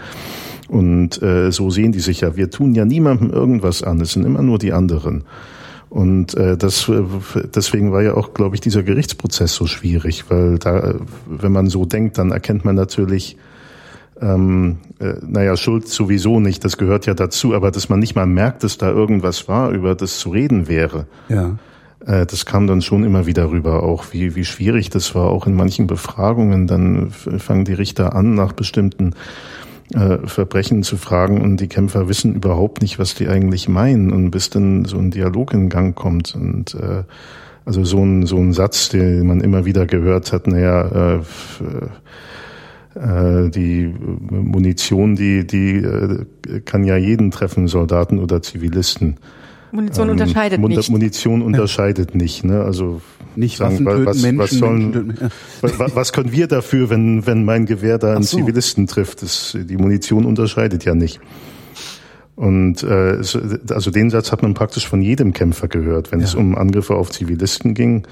Und äh, so sehen die sich ja. Wir tun ja niemandem irgendwas an. Es sind immer nur die anderen. Und äh, das, äh, deswegen war ja auch, glaube ich, dieser Gerichtsprozess so schwierig, weil da, äh, wenn man so denkt, dann erkennt man natürlich, ähm, äh, naja, Schuld sowieso nicht, das gehört ja dazu, aber dass man nicht mal merkt, dass da irgendwas war, über das zu reden wäre. Ja. Äh, Das kam dann schon immer wieder rüber, auch wie, wie schwierig das war, auch in manchen Befragungen. Dann fangen die Richter an, nach bestimmten äh, Verbrechen zu fragen und die Kämpfer wissen überhaupt nicht, was die eigentlich meinen und bis dann so ein Dialog in Gang kommt und äh, also so ein, so ein Satz, den man immer wieder gehört hat, naja, äh, f- äh, die Munition, die, die äh, kann ja jeden treffen, Soldaten oder Zivilisten. Munition Ähm, unterscheidet Mun- nicht. Munition unterscheidet nicht. Ne? Also Nicht sagen, Waffen töten was, Menschen, was, sollen, Menschen töten- ja. wa- was können wir dafür, wenn, wenn mein Gewehr da einen so. Zivilisten trifft? Das, die Munition unterscheidet ja nicht. Und äh, es- also den Satz hat man praktisch von jedem Kämpfer gehört, wenn es Ja. um Angriffe auf Zivilisten ging.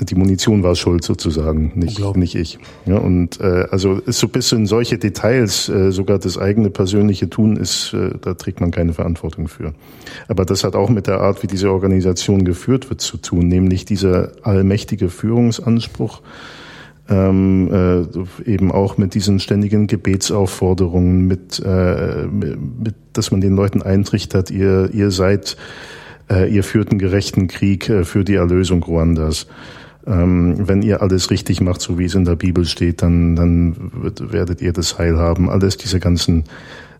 Die Munition war schuld sozusagen, nicht, nicht ich. Ja, und äh, also ist so ein bisschen solche Details, äh, sogar das eigene persönliche Tun ist, äh, da trägt man keine Verantwortung für. Aber das hat auch mit der Art, wie diese Organisation geführt wird, zu tun, nämlich dieser allmächtige Führungsanspruch, ähm, äh, eben auch mit diesen ständigen Gebetsaufforderungen, mit, äh, mit, mit, dass man den Leuten eintrichtert, ihr, ihr seid, äh, ihr führt einen gerechten Krieg äh, für die Erlösung Ruandas. Ähm, wenn ihr alles richtig macht, so wie es in der Bibel steht, dann, dann werdet ihr das Heil haben. Alles diese ganzen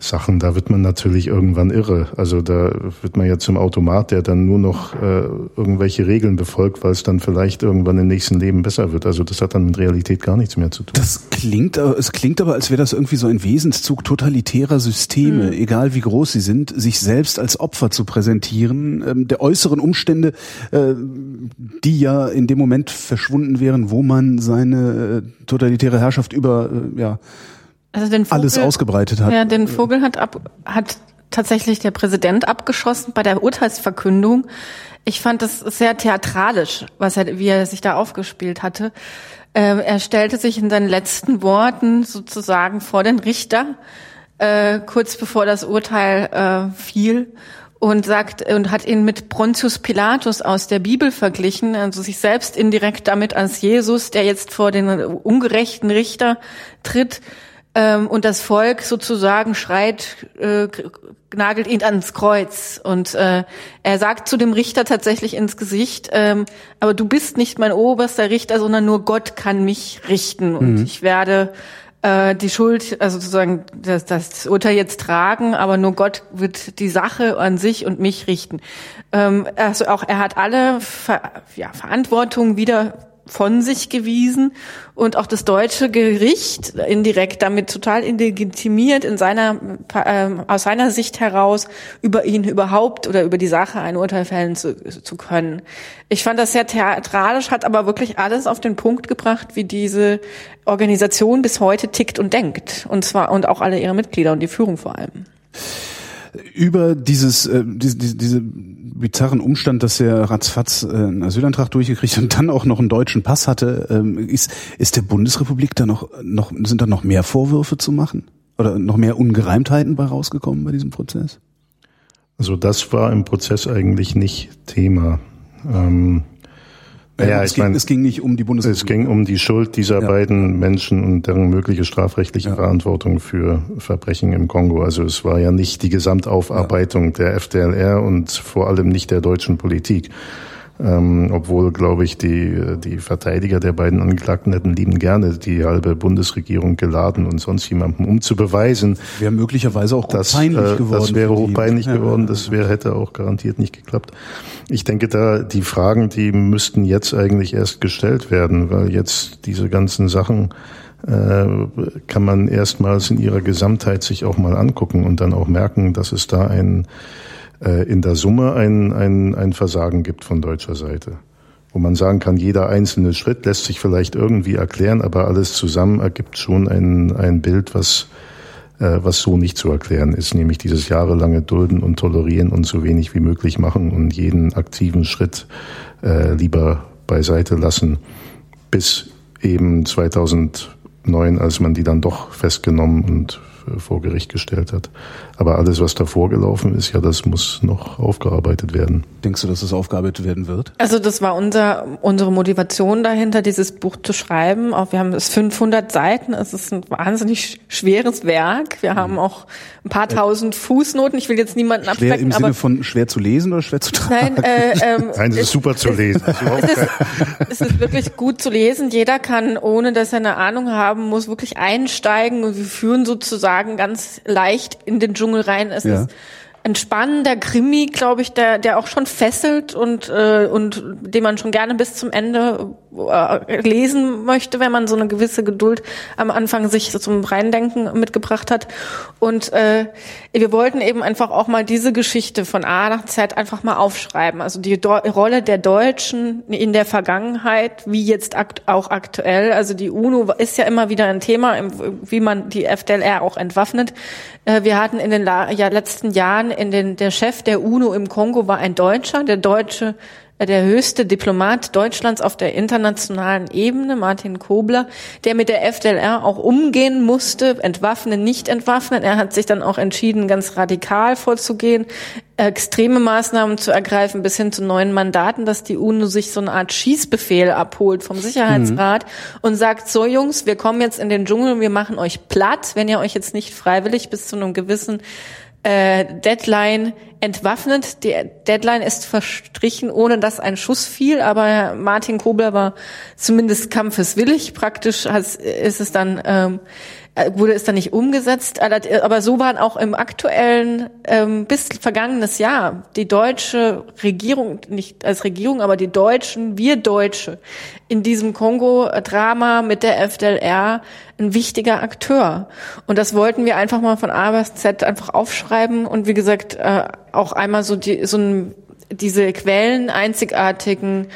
Sachen, da wird man natürlich irgendwann irre. Also da wird man ja zum Automat, der dann nur noch äh, irgendwelche Regeln befolgt, weil es dann vielleicht irgendwann im nächsten Leben besser wird. Also das hat dann mit Realität gar nichts mehr zu tun. Das klingt, aber- es klingt aber, als wäre das irgendwie so ein Wesenszug totalitärer Systeme, egal wie groß sie sind, sich selbst als Opfer zu präsentieren, ähm, der äußeren Umstände, äh, die ja in dem Moment verschwunden wären, wo man seine äh, totalitäre Herrschaft über äh, ja, Also den Vogel, alles ausgebreitet hat. Ja, den Vogel hat ab, hat tatsächlich der Präsident abgeschossen bei der Urteilsverkündung. Ich fand das sehr theatralisch, was er, wie er sich da aufgespielt hatte. Ähm, er stellte sich in seinen letzten Worten sozusagen vor den Richter, äh, kurz bevor das Urteil äh, fiel und sagt und hat ihn mit Pontius Pilatus aus der Bibel verglichen, also sich selbst indirekt damit als Jesus, der jetzt vor den ungerechten Richter tritt ähm, und das Volk sozusagen schreit, äh, nagelt ihn ans Kreuz. Und äh, er sagt zu dem Richter tatsächlich ins Gesicht, ähm, aber du bist nicht mein oberster Richter, sondern nur Gott kann mich richten. Und ich werde äh, die Schuld, also sozusagen das, das Urteil jetzt tragen, aber nur Gott wird die Sache an sich und mich richten. Ähm, also auch er hat alle Ver ja, Verantwortung wieder von sich gewiesen und auch das deutsche Gericht indirekt damit total illegitimiert in seiner ähm, aus seiner Sicht heraus über ihn überhaupt oder über die Sache ein Urteil fällen zu, zu können. Ich fand das sehr theatralisch, hat aber wirklich alles auf den Punkt gebracht, wie diese Organisation bis heute tickt und denkt und zwar und auch alle ihre Mitglieder und die Führung vor allem. Über dieses äh, diese, diese, diese bizarren Umstand, dass er ratzfatz äh, einen Asylantrag durchgekriegt und dann auch noch einen deutschen Pass hatte. Ähm, ist, ist der Bundesrepublik da noch, noch, sind da noch mehr Vorwürfe zu machen? Oder noch mehr Ungereimtheiten bei rausgekommen bei diesem Prozess? Also das war im Prozess eigentlich nicht Thema. Ähm, ja, es, ging, mein, es ging nicht um die Bundesrepublik. Es ging um die Schuld dieser ja. beiden Menschen und deren mögliche strafrechtliche ja. Verantwortung für Verbrechen im Kongo. Also es war ja nicht die Gesamtaufarbeitung ja. der FDLR und vor allem nicht der deutschen Politik. Ähm, obwohl, glaube ich, die, die Verteidiger der beiden Angeklagten hätten lieben gerne die halbe Bundesregierung geladen und sonst jemanden, um zu beweisen. Wäre möglicherweise auch das, peinlich äh, geworden. Das wäre hochpeinlich geworden, das wäre, hätte auch garantiert nicht geklappt. Ich denke da, die Fragen, die müssten jetzt eigentlich erst gestellt werden, weil jetzt diese ganzen Sachen äh, kann man erstmals in ihrer Gesamtheit sich auch mal angucken und dann auch merken, dass es da ein äh, in der Summe ein, ein, ein Versagen gibt von deutscher Seite. Wo man sagen kann, jeder einzelne Schritt lässt sich vielleicht irgendwie erklären, aber alles zusammen ergibt schon ein, ein Bild, was, äh, was so nicht zu erklären ist, nämlich dieses jahrelange Dulden und Tolerieren und so wenig wie möglich machen und jeden aktiven Schritt äh, lieber beiseite lassen, bis eben 2009, als man die dann doch festgenommen und vor Gericht gestellt hat. Aber alles, was davor gelaufen ist, ja, das muss noch aufgearbeitet werden. Denkst du, dass es aufgearbeitet werden wird? Also das war unser, unsere Motivation dahinter, dieses Buch zu schreiben. Auch wir haben es 500 Seiten. Es ist ein wahnsinnig schweres Werk. Wir haben auch ein paar tausend Fußnoten. Ich will jetzt niemanden schwer abschrecken. Im Sinne von schwer zu lesen oder schwer zu tragen? Nein, äh, ähm, [LAUGHS] Nein, es ist super zu lesen. es, ist, es ist wirklich gut zu lesen. Jeder kann, ohne dass er eine Ahnung haben muss, wirklich einsteigen und wir führen sozusagen ganz leicht in den Dschungel Dschungel rein. Es ja. ist ein spannender Krimi, glaube ich, der, der auch schon fesselt und, äh, und den man schon gerne bis zum Ende äh, lesen möchte, wenn man so eine gewisse Geduld am Anfang sich zum Reindenken mitgebracht hat. Und äh, wir wollten eben einfach auch mal diese Geschichte von A nach Z einfach mal aufschreiben. Also die Do Rolle der Deutschen in der Vergangenheit, wie jetzt akt auch aktuell. Also die UNO ist ja immer wieder ein Thema, wie man die FDLR auch entwaffnet. Äh, wir hatten in den ja, letzten Jahren in den, der Chef der UNO im Kongo war ein Deutscher, der deutsche äh, der höchste Diplomat Deutschlands auf der internationalen Ebene, Martin Kobler, der mit der FDLR auch umgehen musste, entwaffnen, nicht entwaffnen. Er hat sich dann auch entschieden, ganz radikal vorzugehen, extreme Maßnahmen zu ergreifen, bis hin zu neuen Mandaten, dass die UNO sich so eine Art Schießbefehl abholt vom Sicherheitsrat mhm. und sagt, so Jungs, wir kommen jetzt in den Dschungel, wir machen euch platt, wenn ihr euch jetzt nicht freiwillig bis zu einem gewissen äh, Deadline entwaffnet. Die Deadline ist verstrichen, ohne dass ein Schuss fiel, aber Martin Kobler war zumindest kampfeswillig. Praktisch ist es dann ähm, äh, wurde es dann nicht umgesetzt. Aber so waren auch im aktuellen ähm, bis vergangenes Jahr die deutsche Regierung, nicht als Regierung, aber die Deutschen, wir Deutsche in diesem Kongo-Drama mit der FDLR ein wichtiger Akteur. Und das wollten wir einfach mal von A bis Z einfach aufschreiben und wie gesagt äh, auch einmal so die so ein, diese Quellen einzigartigen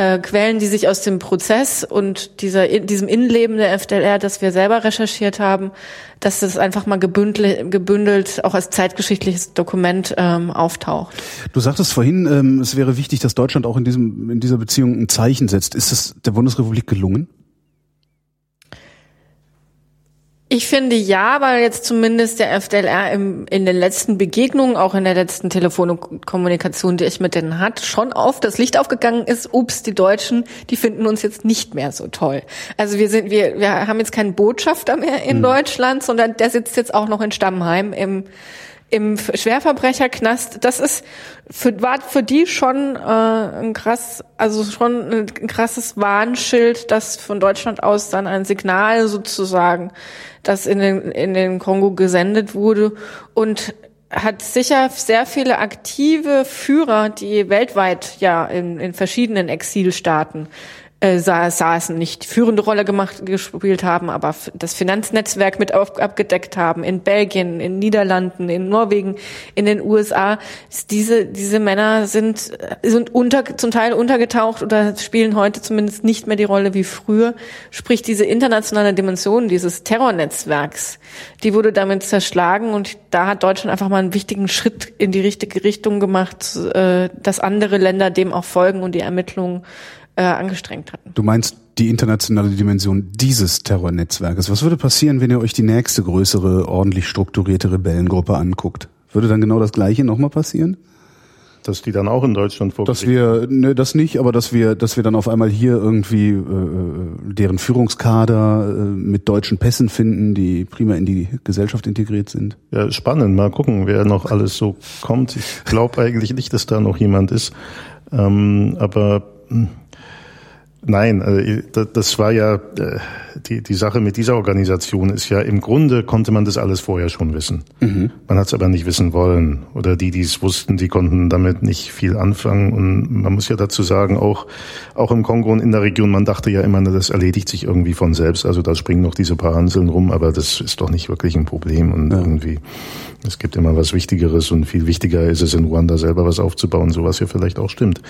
äh, Quellen, die sich aus dem Prozess und dieser, diesem Innenleben der FDLR, das wir selber recherchiert haben, dass das einfach mal gebündelt, gebündelt auch als zeitgeschichtliches Dokument ähm, auftaucht. Du sagtest vorhin, ähm, es wäre wichtig, dass Deutschland auch in, diesem, in dieser Beziehung ein Zeichen setzt. Ist das der Bundesrepublik gelungen? Ich finde ja, weil jetzt zumindest der FDLR im, in den letzten Begegnungen, auch in der letzten Telefonkommunikation, die ich mit denen hat, schon auf das Licht aufgegangen ist, ups, die Deutschen, die finden uns jetzt nicht mehr so toll. Also wir sind, wir, wir haben jetzt keinen Botschafter mehr in mhm. Deutschland, sondern der sitzt jetzt auch noch in Stammheim im im Schwerverbrecherknast, das ist für, war für die schon äh, ein krass, also schon ein krasses Warnschild, das von Deutschland aus dann ein Signal sozusagen, das in den, in den Kongo gesendet wurde und hat sicher sehr viele aktive Führer, die weltweit ja in, in verschiedenen Exilstaaten äh, saßen, nicht führende Rolle gemacht, gespielt haben, aber das Finanznetzwerk mit auf, abgedeckt haben, in Belgien, in Niederlanden, in Norwegen, in den USA. Diese, diese Männer sind, sind unter, zum Teil untergetaucht oder spielen heute zumindest nicht mehr die Rolle wie früher. Sprich, diese internationale Dimension dieses Terrornetzwerks, die wurde damit zerschlagen und da hat Deutschland einfach mal einen wichtigen Schritt in die richtige Richtung gemacht, äh, dass andere Länder dem auch folgen und die Ermittlungen äh, angestrengt hatten. Du meinst die internationale Dimension dieses Terrornetzwerkes. Was würde passieren, wenn ihr euch die nächste größere, ordentlich strukturierte Rebellengruppe anguckt? Würde dann genau das Gleiche nochmal passieren? Dass die dann auch in Deutschland vorgelegt Dass wir, ne, das nicht, aber dass wir, dass wir dann auf einmal hier irgendwie äh, deren Führungskader äh, mit deutschen Pässen finden, die prima in die Gesellschaft integriert sind. Ja, spannend. Mal gucken, wer noch alles so kommt. Ich glaube eigentlich nicht, dass da noch jemand ist. Ähm, aber hm, Nein, also das war ja äh, die, die Sache mit dieser Organisation ist ja im Grunde konnte man das alles vorher schon wissen. Mhm. Man hat es aber nicht wissen wollen. Oder die, die es wussten, die konnten damit nicht viel anfangen. Und man muss ja dazu sagen, auch, auch im Kongo und in der Region, man dachte ja immer, das erledigt sich irgendwie von selbst. Also da springen noch diese paar Hanseln rum, aber das ist doch nicht wirklich ein Problem. Und ja. irgendwie, es gibt immer was Wichtigeres und viel wichtiger ist es in Ruanda selber was aufzubauen, so was ja vielleicht auch stimmt.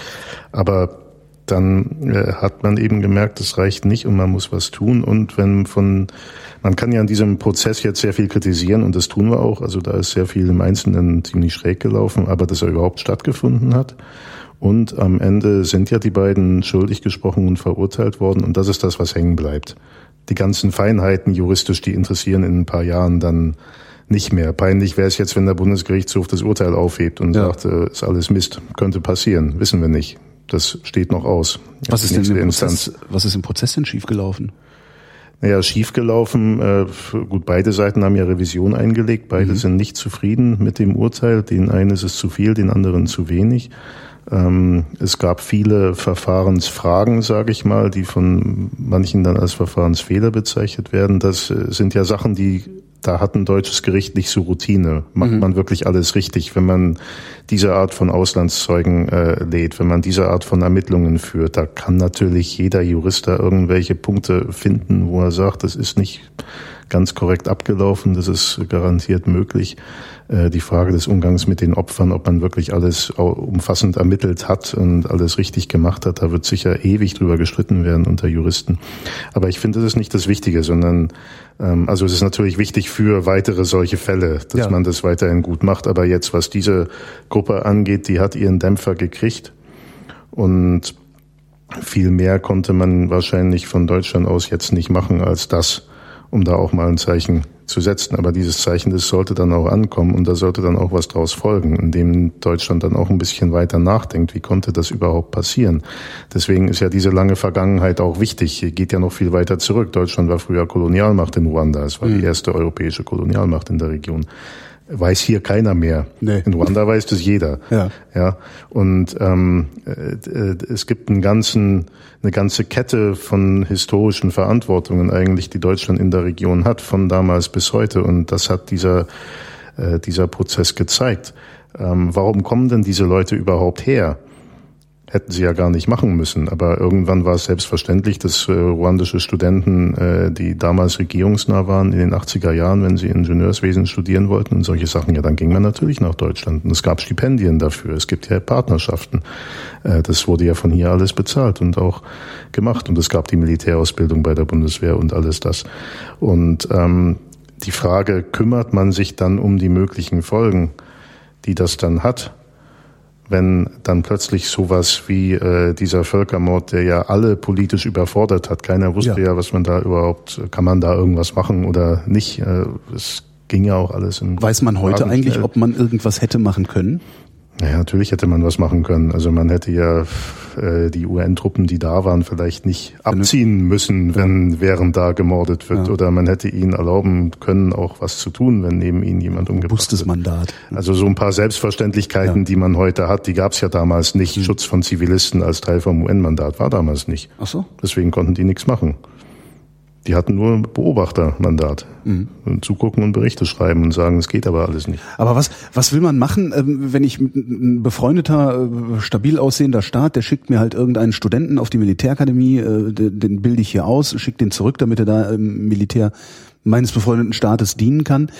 Aber dann äh, hat man eben gemerkt, es reicht nicht und man muss was tun. Und wenn von, man kann ja an diesem Prozess jetzt sehr viel kritisieren und das tun wir auch. Also da ist sehr viel im Einzelnen ziemlich schräg gelaufen, aber dass er überhaupt stattgefunden hat. Und am Ende sind ja die beiden schuldig gesprochen und verurteilt worden und das ist das, was hängen bleibt. Die ganzen Feinheiten juristisch, die interessieren in ein paar Jahren dann nicht mehr. Peinlich wäre es jetzt, wenn der Bundesgerichtshof das Urteil aufhebt und ja. sagt, äh, ist alles Mist, könnte passieren, wissen wir nicht. Das steht noch aus. Was ist, denn im Prozess, was ist im Prozess denn schiefgelaufen? Naja, schiefgelaufen. Äh, gut, beide Seiten haben ja Revision eingelegt. Beide mhm. sind nicht zufrieden mit dem Urteil. Den einen ist es zu viel, den anderen zu wenig. Ähm, es gab viele Verfahrensfragen, sage ich mal, die von manchen dann als Verfahrensfehler bezeichnet werden. Das äh, sind ja Sachen, die da hat ein deutsches Gericht nicht so Routine. Macht mhm. man wirklich alles richtig, wenn man diese Art von Auslandszeugen äh, lädt, wenn man diese Art von Ermittlungen führt. Da kann natürlich jeder Jurist da irgendwelche Punkte finden, wo er sagt, das ist nicht ganz korrekt abgelaufen, das ist garantiert möglich. Äh, die Frage des Umgangs mit den Opfern, ob man wirklich alles umfassend ermittelt hat und alles richtig gemacht hat, da wird sicher ewig drüber gestritten werden unter Juristen. Aber ich finde, das ist nicht das Wichtige, sondern ähm, also es ist natürlich wichtig für weitere solche Fälle, dass ja. man das weiterhin gut macht. Aber jetzt, was diese Gruppe angeht, die hat ihren Dämpfer gekriegt und viel mehr konnte man wahrscheinlich von Deutschland aus jetzt nicht machen als das um da auch mal ein Zeichen zu setzen. Aber dieses Zeichen, das sollte dann auch ankommen und da sollte dann auch was draus folgen, indem Deutschland dann auch ein bisschen weiter nachdenkt, wie konnte das überhaupt passieren. Deswegen ist ja diese lange Vergangenheit auch wichtig. Hier geht ja noch viel weiter zurück. Deutschland war früher Kolonialmacht in Ruanda. Es war mhm. die erste europäische Kolonialmacht in der Region weiß hier keiner mehr. Nee. In Ruanda weiß das jeder. Ja. ja. Und ähm, äh, es gibt einen ganzen, eine ganze Kette von historischen Verantwortungen eigentlich, die Deutschland in der Region hat, von damals bis heute. Und das hat dieser, äh, dieser Prozess gezeigt. Ähm, warum kommen denn diese Leute überhaupt her? Hätten sie ja gar nicht machen müssen. Aber irgendwann war es selbstverständlich, dass äh, ruandische Studenten, äh, die damals regierungsnah waren in den 80er Jahren, wenn sie Ingenieurswesen studieren wollten und solche Sachen, ja, dann ging man natürlich nach Deutschland. Und es gab Stipendien dafür. Es gibt ja Partnerschaften. Äh, das wurde ja von hier alles bezahlt und auch gemacht. Und es gab die Militärausbildung bei der Bundeswehr und alles das. Und ähm, die Frage, kümmert man sich dann um die möglichen Folgen, die das dann hat? Wenn dann plötzlich sowas wie äh, dieser Völkermord, der ja alle politisch überfordert hat, keiner wusste ja. ja, was man da überhaupt, kann man da irgendwas machen oder nicht. Äh, es ging ja auch alles Weiß man heute eigentlich, ob man irgendwas hätte machen können? Naja, natürlich hätte man was machen können. Also man hätte ja äh, die UN-Truppen, die da waren, vielleicht nicht abziehen müssen, wenn während da gemordet wird. Ja. Oder man hätte ihnen erlauben können, auch was zu tun, wenn neben ihnen jemand umgebracht Bewusstes Mandat. Also so ein paar Selbstverständlichkeiten, ja. die man heute hat, die gab es ja damals nicht. Mhm. Schutz von Zivilisten als Teil vom UN-Mandat war damals nicht. Ach so. Deswegen konnten die nichts machen. Die hatten nur ein Beobachtermandat. Mhm. Und zugucken und Berichte schreiben und sagen, es geht aber alles nicht. Aber was, was will man machen, ähm, wenn ich ein befreundeter, äh, stabil aussehender Staat, der schickt mir halt irgendeinen Studenten auf die Militärakademie, äh, den bilde ich hier aus, schickt den zurück, damit er da im Militär meines befreundeten Staates dienen kann.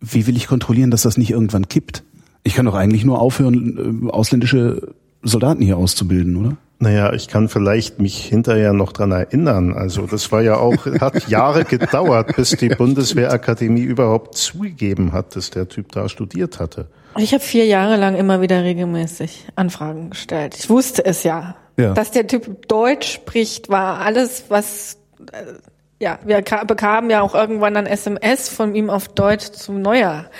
Wie will ich kontrollieren, dass das nicht irgendwann kippt? Ich kann doch eigentlich nur aufhören, äh, ausländische Soldaten hier auszubilden, oder? Naja, ich kann vielleicht mich hinterher noch dran erinnern. Also das war ja auch, hat Jahre gedauert, bis die [LAUGHS] Bundeswehrakademie überhaupt zugegeben hat, dass der Typ da studiert hatte. Ich habe vier Jahre lang immer wieder regelmäßig Anfragen gestellt. Ich wusste es ja. ja. Dass der Typ Deutsch spricht, war alles, was äh, ja, wir bekamen ja auch irgendwann ein SMS von ihm auf Deutsch zum Neujahr.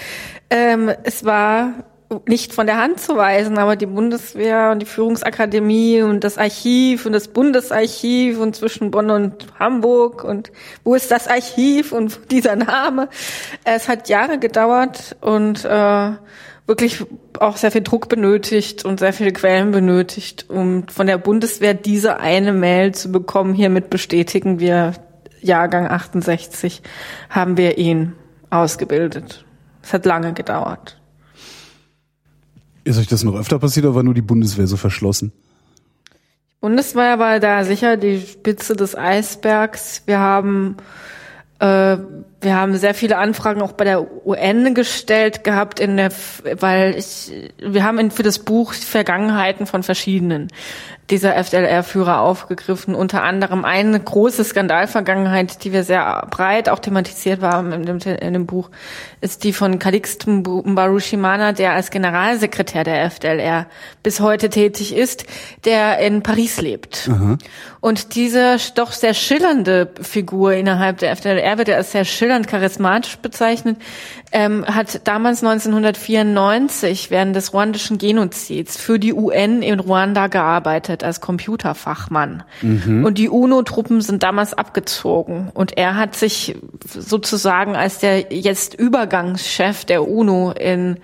Ähm, es war nicht von der Hand zu weisen, aber die Bundeswehr und die Führungsakademie und das Archiv und das Bundesarchiv und zwischen Bonn und Hamburg und wo ist das Archiv und [LAUGHS] dieser Name. Es hat Jahre gedauert und äh, wirklich auch sehr viel Druck benötigt und sehr viele Quellen benötigt, um von der Bundeswehr diese eine Mail zu bekommen. Hiermit bestätigen wir Jahrgang 68 haben wir ihn ausgebildet. Es hat lange gedauert. Ist euch das noch öfter passiert oder war nur die Bundeswehr so verschlossen? Die Bundeswehr war da sicher die Spitze des Eisbergs. Wir haben äh, wir haben sehr viele Anfragen auch bei der UN gestellt gehabt in der, weil ich, wir haben in, für das Buch Vergangenheiten von verschiedenen dieser FDLR-Führer aufgegriffen. Unter anderem eine große Skandalvergangenheit, die wir sehr breit auch thematisiert haben in dem, in dem Buch, ist die von Calixte Mbarushimana, der als Generalsekretär der FDLR bis heute tätig ist, der in Paris lebt. Aha. Und diese doch sehr schillernde Figur innerhalb der FDLR wird ja als sehr schillernd charismatisch bezeichnet, ähm, hat damals 1994 während des ruandischen Genozids für die UN in Ruanda gearbeitet als Computerfachmann. Mhm. Und die UNO-Truppen sind damals abgezogen. Und er hat sich sozusagen als der jetzt Übergangschef der UNO in,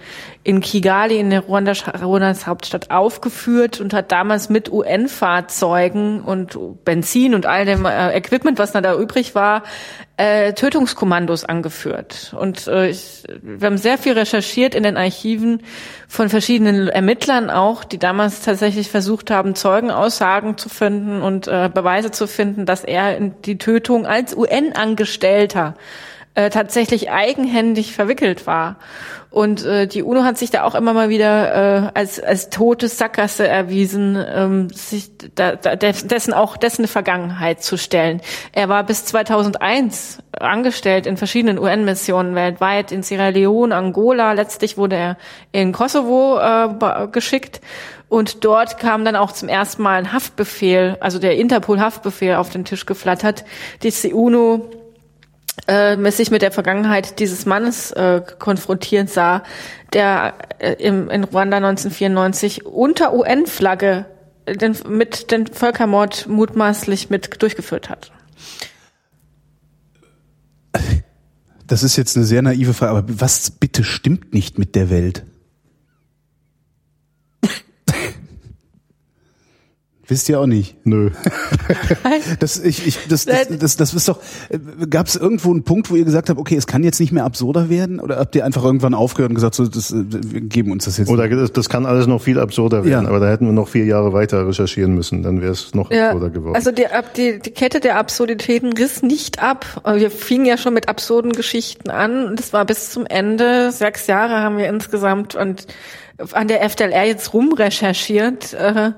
in Kigali, in der Ruandas, Ruandas Hauptstadt, aufgeführt und hat damals mit UN-Fahrzeugen und Benzin und all dem äh, Equipment, was da übrig war, äh, Tötungskommandos angeführt. Und äh, ich, wir haben sehr viel recherchiert in den Archiven von verschiedenen Ermittlern auch, die damals tatsächlich versucht haben, Zeugenaussagen zu finden und äh, Beweise zu finden, dass er die Tötung als UN-Angestellter äh, tatsächlich eigenhändig verwickelt war. Und äh, die UNO hat sich da auch immer mal wieder äh, als als tote Sackgasse erwiesen, ähm, sich da, da, dessen auch dessen Vergangenheit zu stellen. Er war bis 2001 angestellt in verschiedenen UN-Missionen weltweit, in Sierra Leone, Angola. Letztlich wurde er in Kosovo äh, geschickt. Und dort kam dann auch zum ersten Mal ein Haftbefehl, also der Interpol-Haftbefehl auf den Tisch geflattert. Die UNO äh, sich mit der Vergangenheit dieses Mannes äh, konfrontiert sah, der äh, im, in Ruanda 1994 unter UN-Flagge den, mit den Völkermord mutmaßlich mit durchgeführt hat. Das ist jetzt eine sehr naive Frage, aber was bitte stimmt nicht mit der Welt? Wisst ihr auch nicht? Nö. [LAUGHS] das, ich, ich, das, das, das, das ist doch. Äh, Gab es irgendwo einen Punkt, wo ihr gesagt habt, okay, es kann jetzt nicht mehr absurder werden? Oder habt ihr einfach irgendwann aufgehört und gesagt, so, das, äh, wir geben uns das jetzt? Oder das, das kann alles noch viel absurder werden, ja. aber da hätten wir noch vier Jahre weiter recherchieren müssen, dann wäre es noch ja, absurder geworden. Also die, die, die Kette der Absurditäten riss nicht ab. Wir fingen ja schon mit absurden Geschichten an und es war bis zum Ende. Sechs Jahre haben wir insgesamt und an der FDLR jetzt rumrecherchiert. Äh,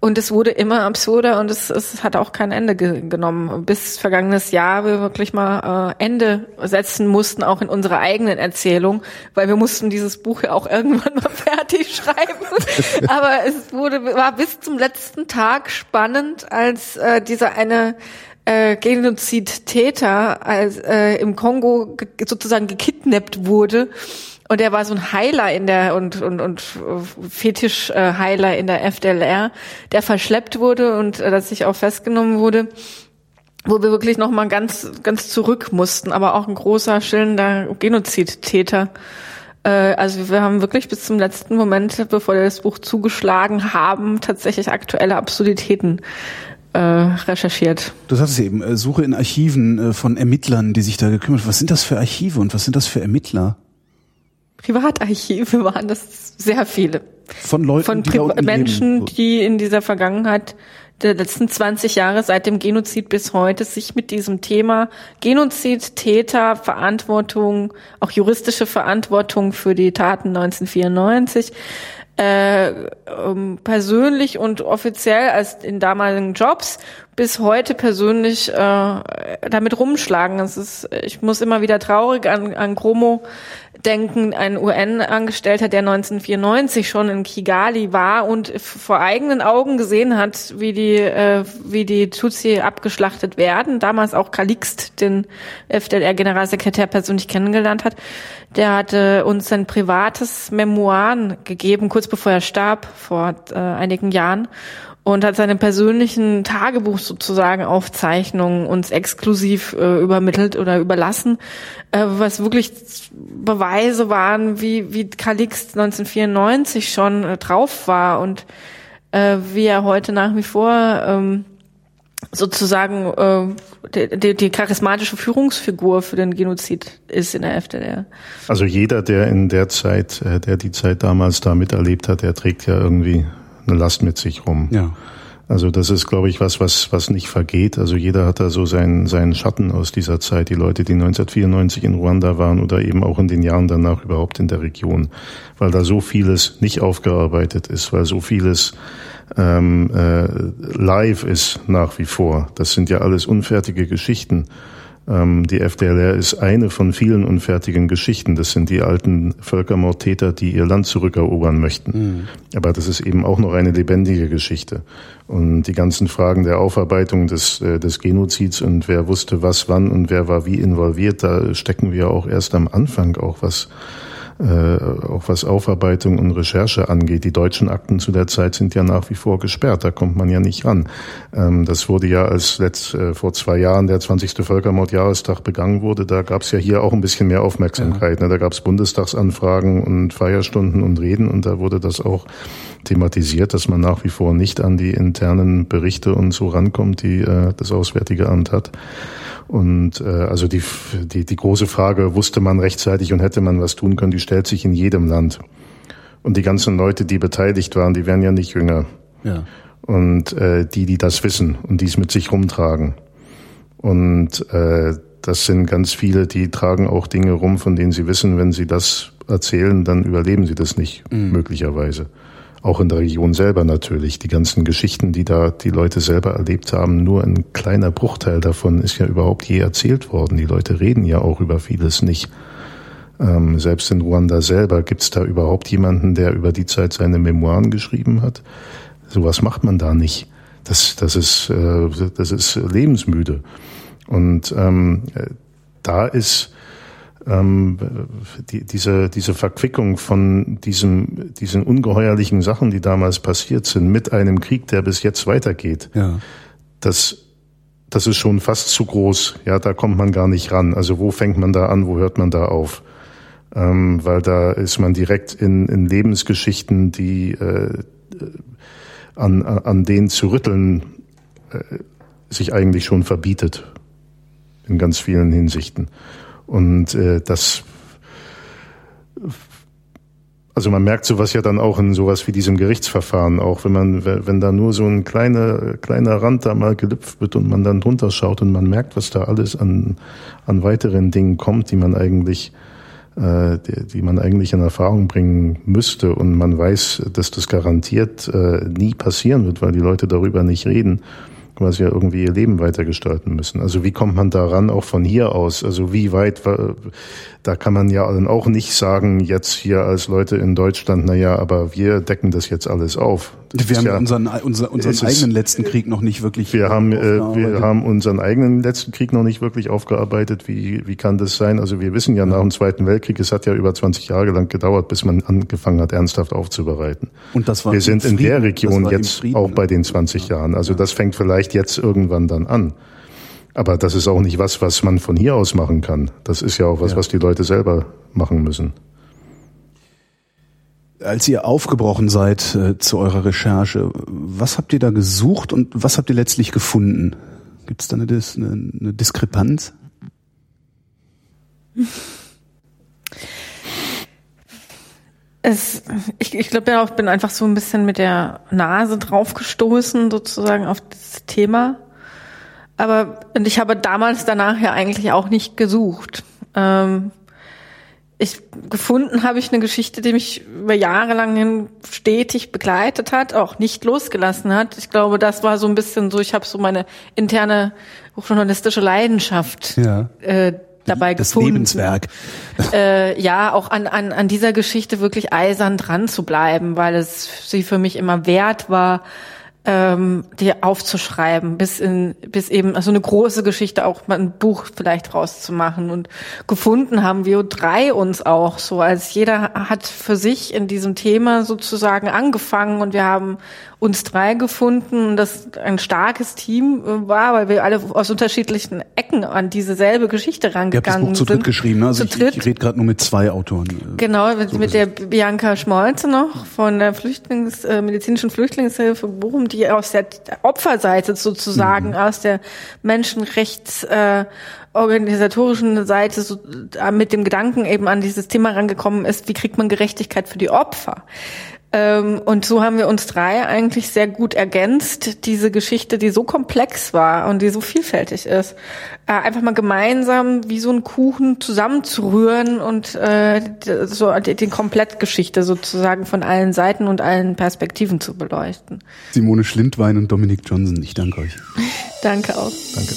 und es wurde immer absurder und es, es hat auch kein Ende ge genommen. Bis vergangenes Jahr wir wirklich mal äh, Ende setzen mussten, auch in unserer eigenen Erzählung, weil wir mussten dieses Buch ja auch [LAUGHS] irgendwann mal fertig schreiben. [LAUGHS] Aber es wurde war bis zum letzten Tag spannend, als äh, dieser eine äh, Genozid-Täter als, äh, im Kongo ge sozusagen gekidnappt wurde und er war so ein Heiler in der und und und Fetisch-Heiler in der FDLR, der verschleppt wurde und äh, dass sich auch festgenommen wurde, wo wir wirklich noch mal ganz ganz zurück mussten, aber auch ein großer schillender Genozidtäter. Äh, also wir haben wirklich bis zum letzten Moment, bevor wir das Buch zugeschlagen haben, tatsächlich aktuelle Absurditäten äh, recherchiert. Du sagst es eben, äh, Suche in Archiven äh, von Ermittlern, die sich da gekümmert haben. Was sind das für Archive und was sind das für Ermittler? Privatarchive [LAUGHS] waren das sehr viele. Von Leuten, Von die Pri unten Menschen, die in dieser Vergangenheit der letzten 20 Jahre seit dem Genozid bis heute sich mit diesem Thema Genozid, Täter, Verantwortung, auch juristische Verantwortung für die Taten 1994 äh, ähm, persönlich und offiziell als in damaligen Jobs bis heute persönlich äh, damit rumschlagen. Es ist, ich muss immer wieder traurig an, an Gromo denken, ein UN-Angestellter, der 1994 schon in Kigali war und vor eigenen Augen gesehen hat, wie die, äh, wie die Tutsi abgeschlachtet werden. Damals auch Kalixt, den FDLR-Generalsekretär persönlich kennengelernt hat. Der hatte uns sein privates Memoiren gegeben, kurz bevor er starb, vor äh, einigen Jahren und hat seine persönlichen Tagebuch sozusagen Aufzeichnungen uns exklusiv äh, übermittelt oder überlassen, äh, was wirklich Beweise waren, wie wie Calixt 1994 schon äh, drauf war und äh, wie er heute nach wie vor ähm, sozusagen äh, die, die, die charismatische Führungsfigur für den Genozid ist in der FDR. Also jeder, der in der Zeit, äh, der die Zeit damals da miterlebt hat, der trägt ja irgendwie eine Last mit sich rum. Ja. Also das ist, glaube ich, was, was, was nicht vergeht. Also jeder hat da so seinen, seinen Schatten aus dieser Zeit. Die Leute, die 1994 in Ruanda waren oder eben auch in den Jahren danach überhaupt in der Region, weil da so vieles nicht aufgearbeitet ist, weil so vieles ähm, äh, live ist nach wie vor. Das sind ja alles unfertige Geschichten. Ähm, die FDLR ist eine von vielen unfertigen Geschichten. Das sind die alten Völkermordtäter, die ihr Land zurückerobern möchten. Mhm. Aber das ist eben auch noch eine lebendige Geschichte. Und die ganzen Fragen der Aufarbeitung des, äh, des Genozids und wer wusste was wann und wer war wie involviert, da stecken wir auch erst am Anfang auch was auch was Aufarbeitung und Recherche angeht. Die deutschen Akten zu der Zeit sind ja nach wie vor gesperrt, da kommt man ja nicht ran. Ähm, das wurde ja als letzt, äh, vor zwei Jahren der 20. Völkermordjahrestag begangen wurde, da gab es ja hier auch ein bisschen mehr Aufmerksamkeit. Ja. Ne? Da gab es Bundestagsanfragen und Feierstunden und Reden und da wurde das auch thematisiert, dass man nach wie vor nicht an die internen Berichte und so rankommt, die äh, das Auswärtige Amt hat. Und äh, also die, die, die große Frage, wusste man rechtzeitig und hätte man was tun können, die stellt sich in jedem Land. Und die ganzen Leute, die beteiligt waren, die werden ja nicht jünger. Ja. Und äh, die, die das wissen und dies mit sich rumtragen. Und äh, das sind ganz viele, die tragen auch Dinge rum, von denen sie wissen, wenn sie das erzählen, dann überleben sie das nicht, mhm. möglicherweise auch in der Region selber natürlich. Die ganzen Geschichten, die da die Leute selber erlebt haben, nur ein kleiner Bruchteil davon ist ja überhaupt je erzählt worden. Die Leute reden ja auch über vieles nicht. Ähm, selbst in Ruanda selber gibt es da überhaupt jemanden, der über die Zeit seine Memoiren geschrieben hat. Sowas macht man da nicht. Das, das ist, äh, das ist lebensmüde. Und ähm, da ist ähm, die, diese, diese Verquickung von diesem, diesen ungeheuerlichen Sachen, die damals passiert sind, mit einem Krieg, der bis jetzt weitergeht, ja. das, das ist schon fast zu groß. Ja, da kommt man gar nicht ran. Also wo fängt man da an, wo hört man da auf? Ähm, weil da ist man direkt in, in Lebensgeschichten, die äh, an, an denen zu rütteln äh, sich eigentlich schon verbietet in ganz vielen Hinsichten. Und äh, das also man merkt sowas ja dann auch in sowas wie diesem Gerichtsverfahren, auch wenn man, wenn da nur so ein kleiner, kleiner Rand da mal gelüpft wird und man dann drunter schaut und man merkt, was da alles an, an weiteren Dingen kommt, die man eigentlich, äh, die, man eigentlich in Erfahrung bringen müsste. Und man weiß, dass das garantiert äh, nie passieren wird, weil die Leute darüber nicht reden quasi ja irgendwie ihr Leben weitergestalten müssen. Also wie kommt man daran auch von hier aus? Also wie weit, da kann man ja dann auch nicht sagen, jetzt hier als Leute in Deutschland, na ja, aber wir decken das jetzt alles auf. Das wir haben ja, unseren, unser, unseren eigenen letzten Krieg noch nicht wirklich Wir haben, äh, wir haben unseren eigenen letzten Krieg noch nicht wirklich aufgearbeitet. Wie, wie kann das sein? Also wir wissen ja nach dem Zweiten Weltkrieg, es hat ja über 20 Jahre lang gedauert, bis man angefangen hat, ernsthaft aufzubereiten. Und das war wir sind in der Region jetzt auch bei den 20 Jahren. Also das fängt vielleicht jetzt irgendwann dann an. Aber das ist auch nicht was, was man von hier aus machen kann. Das ist ja auch was, ja. was die Leute selber machen müssen. als ihr aufgebrochen seid äh, zu eurer Recherche, was habt ihr da gesucht und was habt ihr letztlich gefunden? Gibt es da eine, Dis eine, eine Diskrepanz? Es, ich ich glaube ja auch, bin einfach so ein bisschen mit der Nase draufgestoßen, sozusagen auf das Thema. Aber und ich habe damals danach ja eigentlich auch nicht gesucht. Ähm, ich gefunden habe ich eine Geschichte, die mich über Jahre lang hin stetig begleitet hat, auch nicht losgelassen hat. Ich glaube, das war so ein bisschen so, ich habe so meine interne journalistische Leidenschaft Ja. äh, dabei Das gefunden. Lebenswerk. [LAUGHS] Äh, ja, auch an, an, an dieser Geschichte wirklich eisern dran zu bleiben, weil es sie für mich immer wert war, ähm, die aufzuschreiben, bis in, bis eben, also eine große Geschichte auch mal ein Buch vielleicht rauszumachen. Und gefunden haben wir drei uns auch so, als jeder hat für sich in diesem Thema sozusagen angefangen und wir haben uns drei gefunden, das ein starkes Team äh, war, weil wir alle aus unterschiedlichen Ecken an diese selbe Geschichte Ihr habt das rangegangen Buch zu dritt sind. geschrieben, ne? Also zu ich, dritt. ich rede gerade nur mit zwei Autoren. Genau, mit, mit der Bianca Schmolze noch von der Flüchtlings, äh, medizinischen Flüchtlingshilfe Bochum, die aus der Opferseite sozusagen, aus der Menschenrechts äh, organisatorischen Seite so, äh, mit dem Gedanken eben an dieses Thema rangekommen ist, wie kriegt man Gerechtigkeit für die Opfer? Ähm, und so haben wir uns drei eigentlich sehr gut ergänzt, diese Geschichte, die so komplex war und die so vielfältig ist, äh, einfach mal gemeinsam wie so ein Kuchen zusammenzurühren und äh, so die, die Komplettgeschichte sozusagen von allen Seiten und allen Perspektiven zu beleuchten. Simone Schlindwein und Dominik Johnson. Ich danke euch. [LAUGHS] Danke auch. Danke.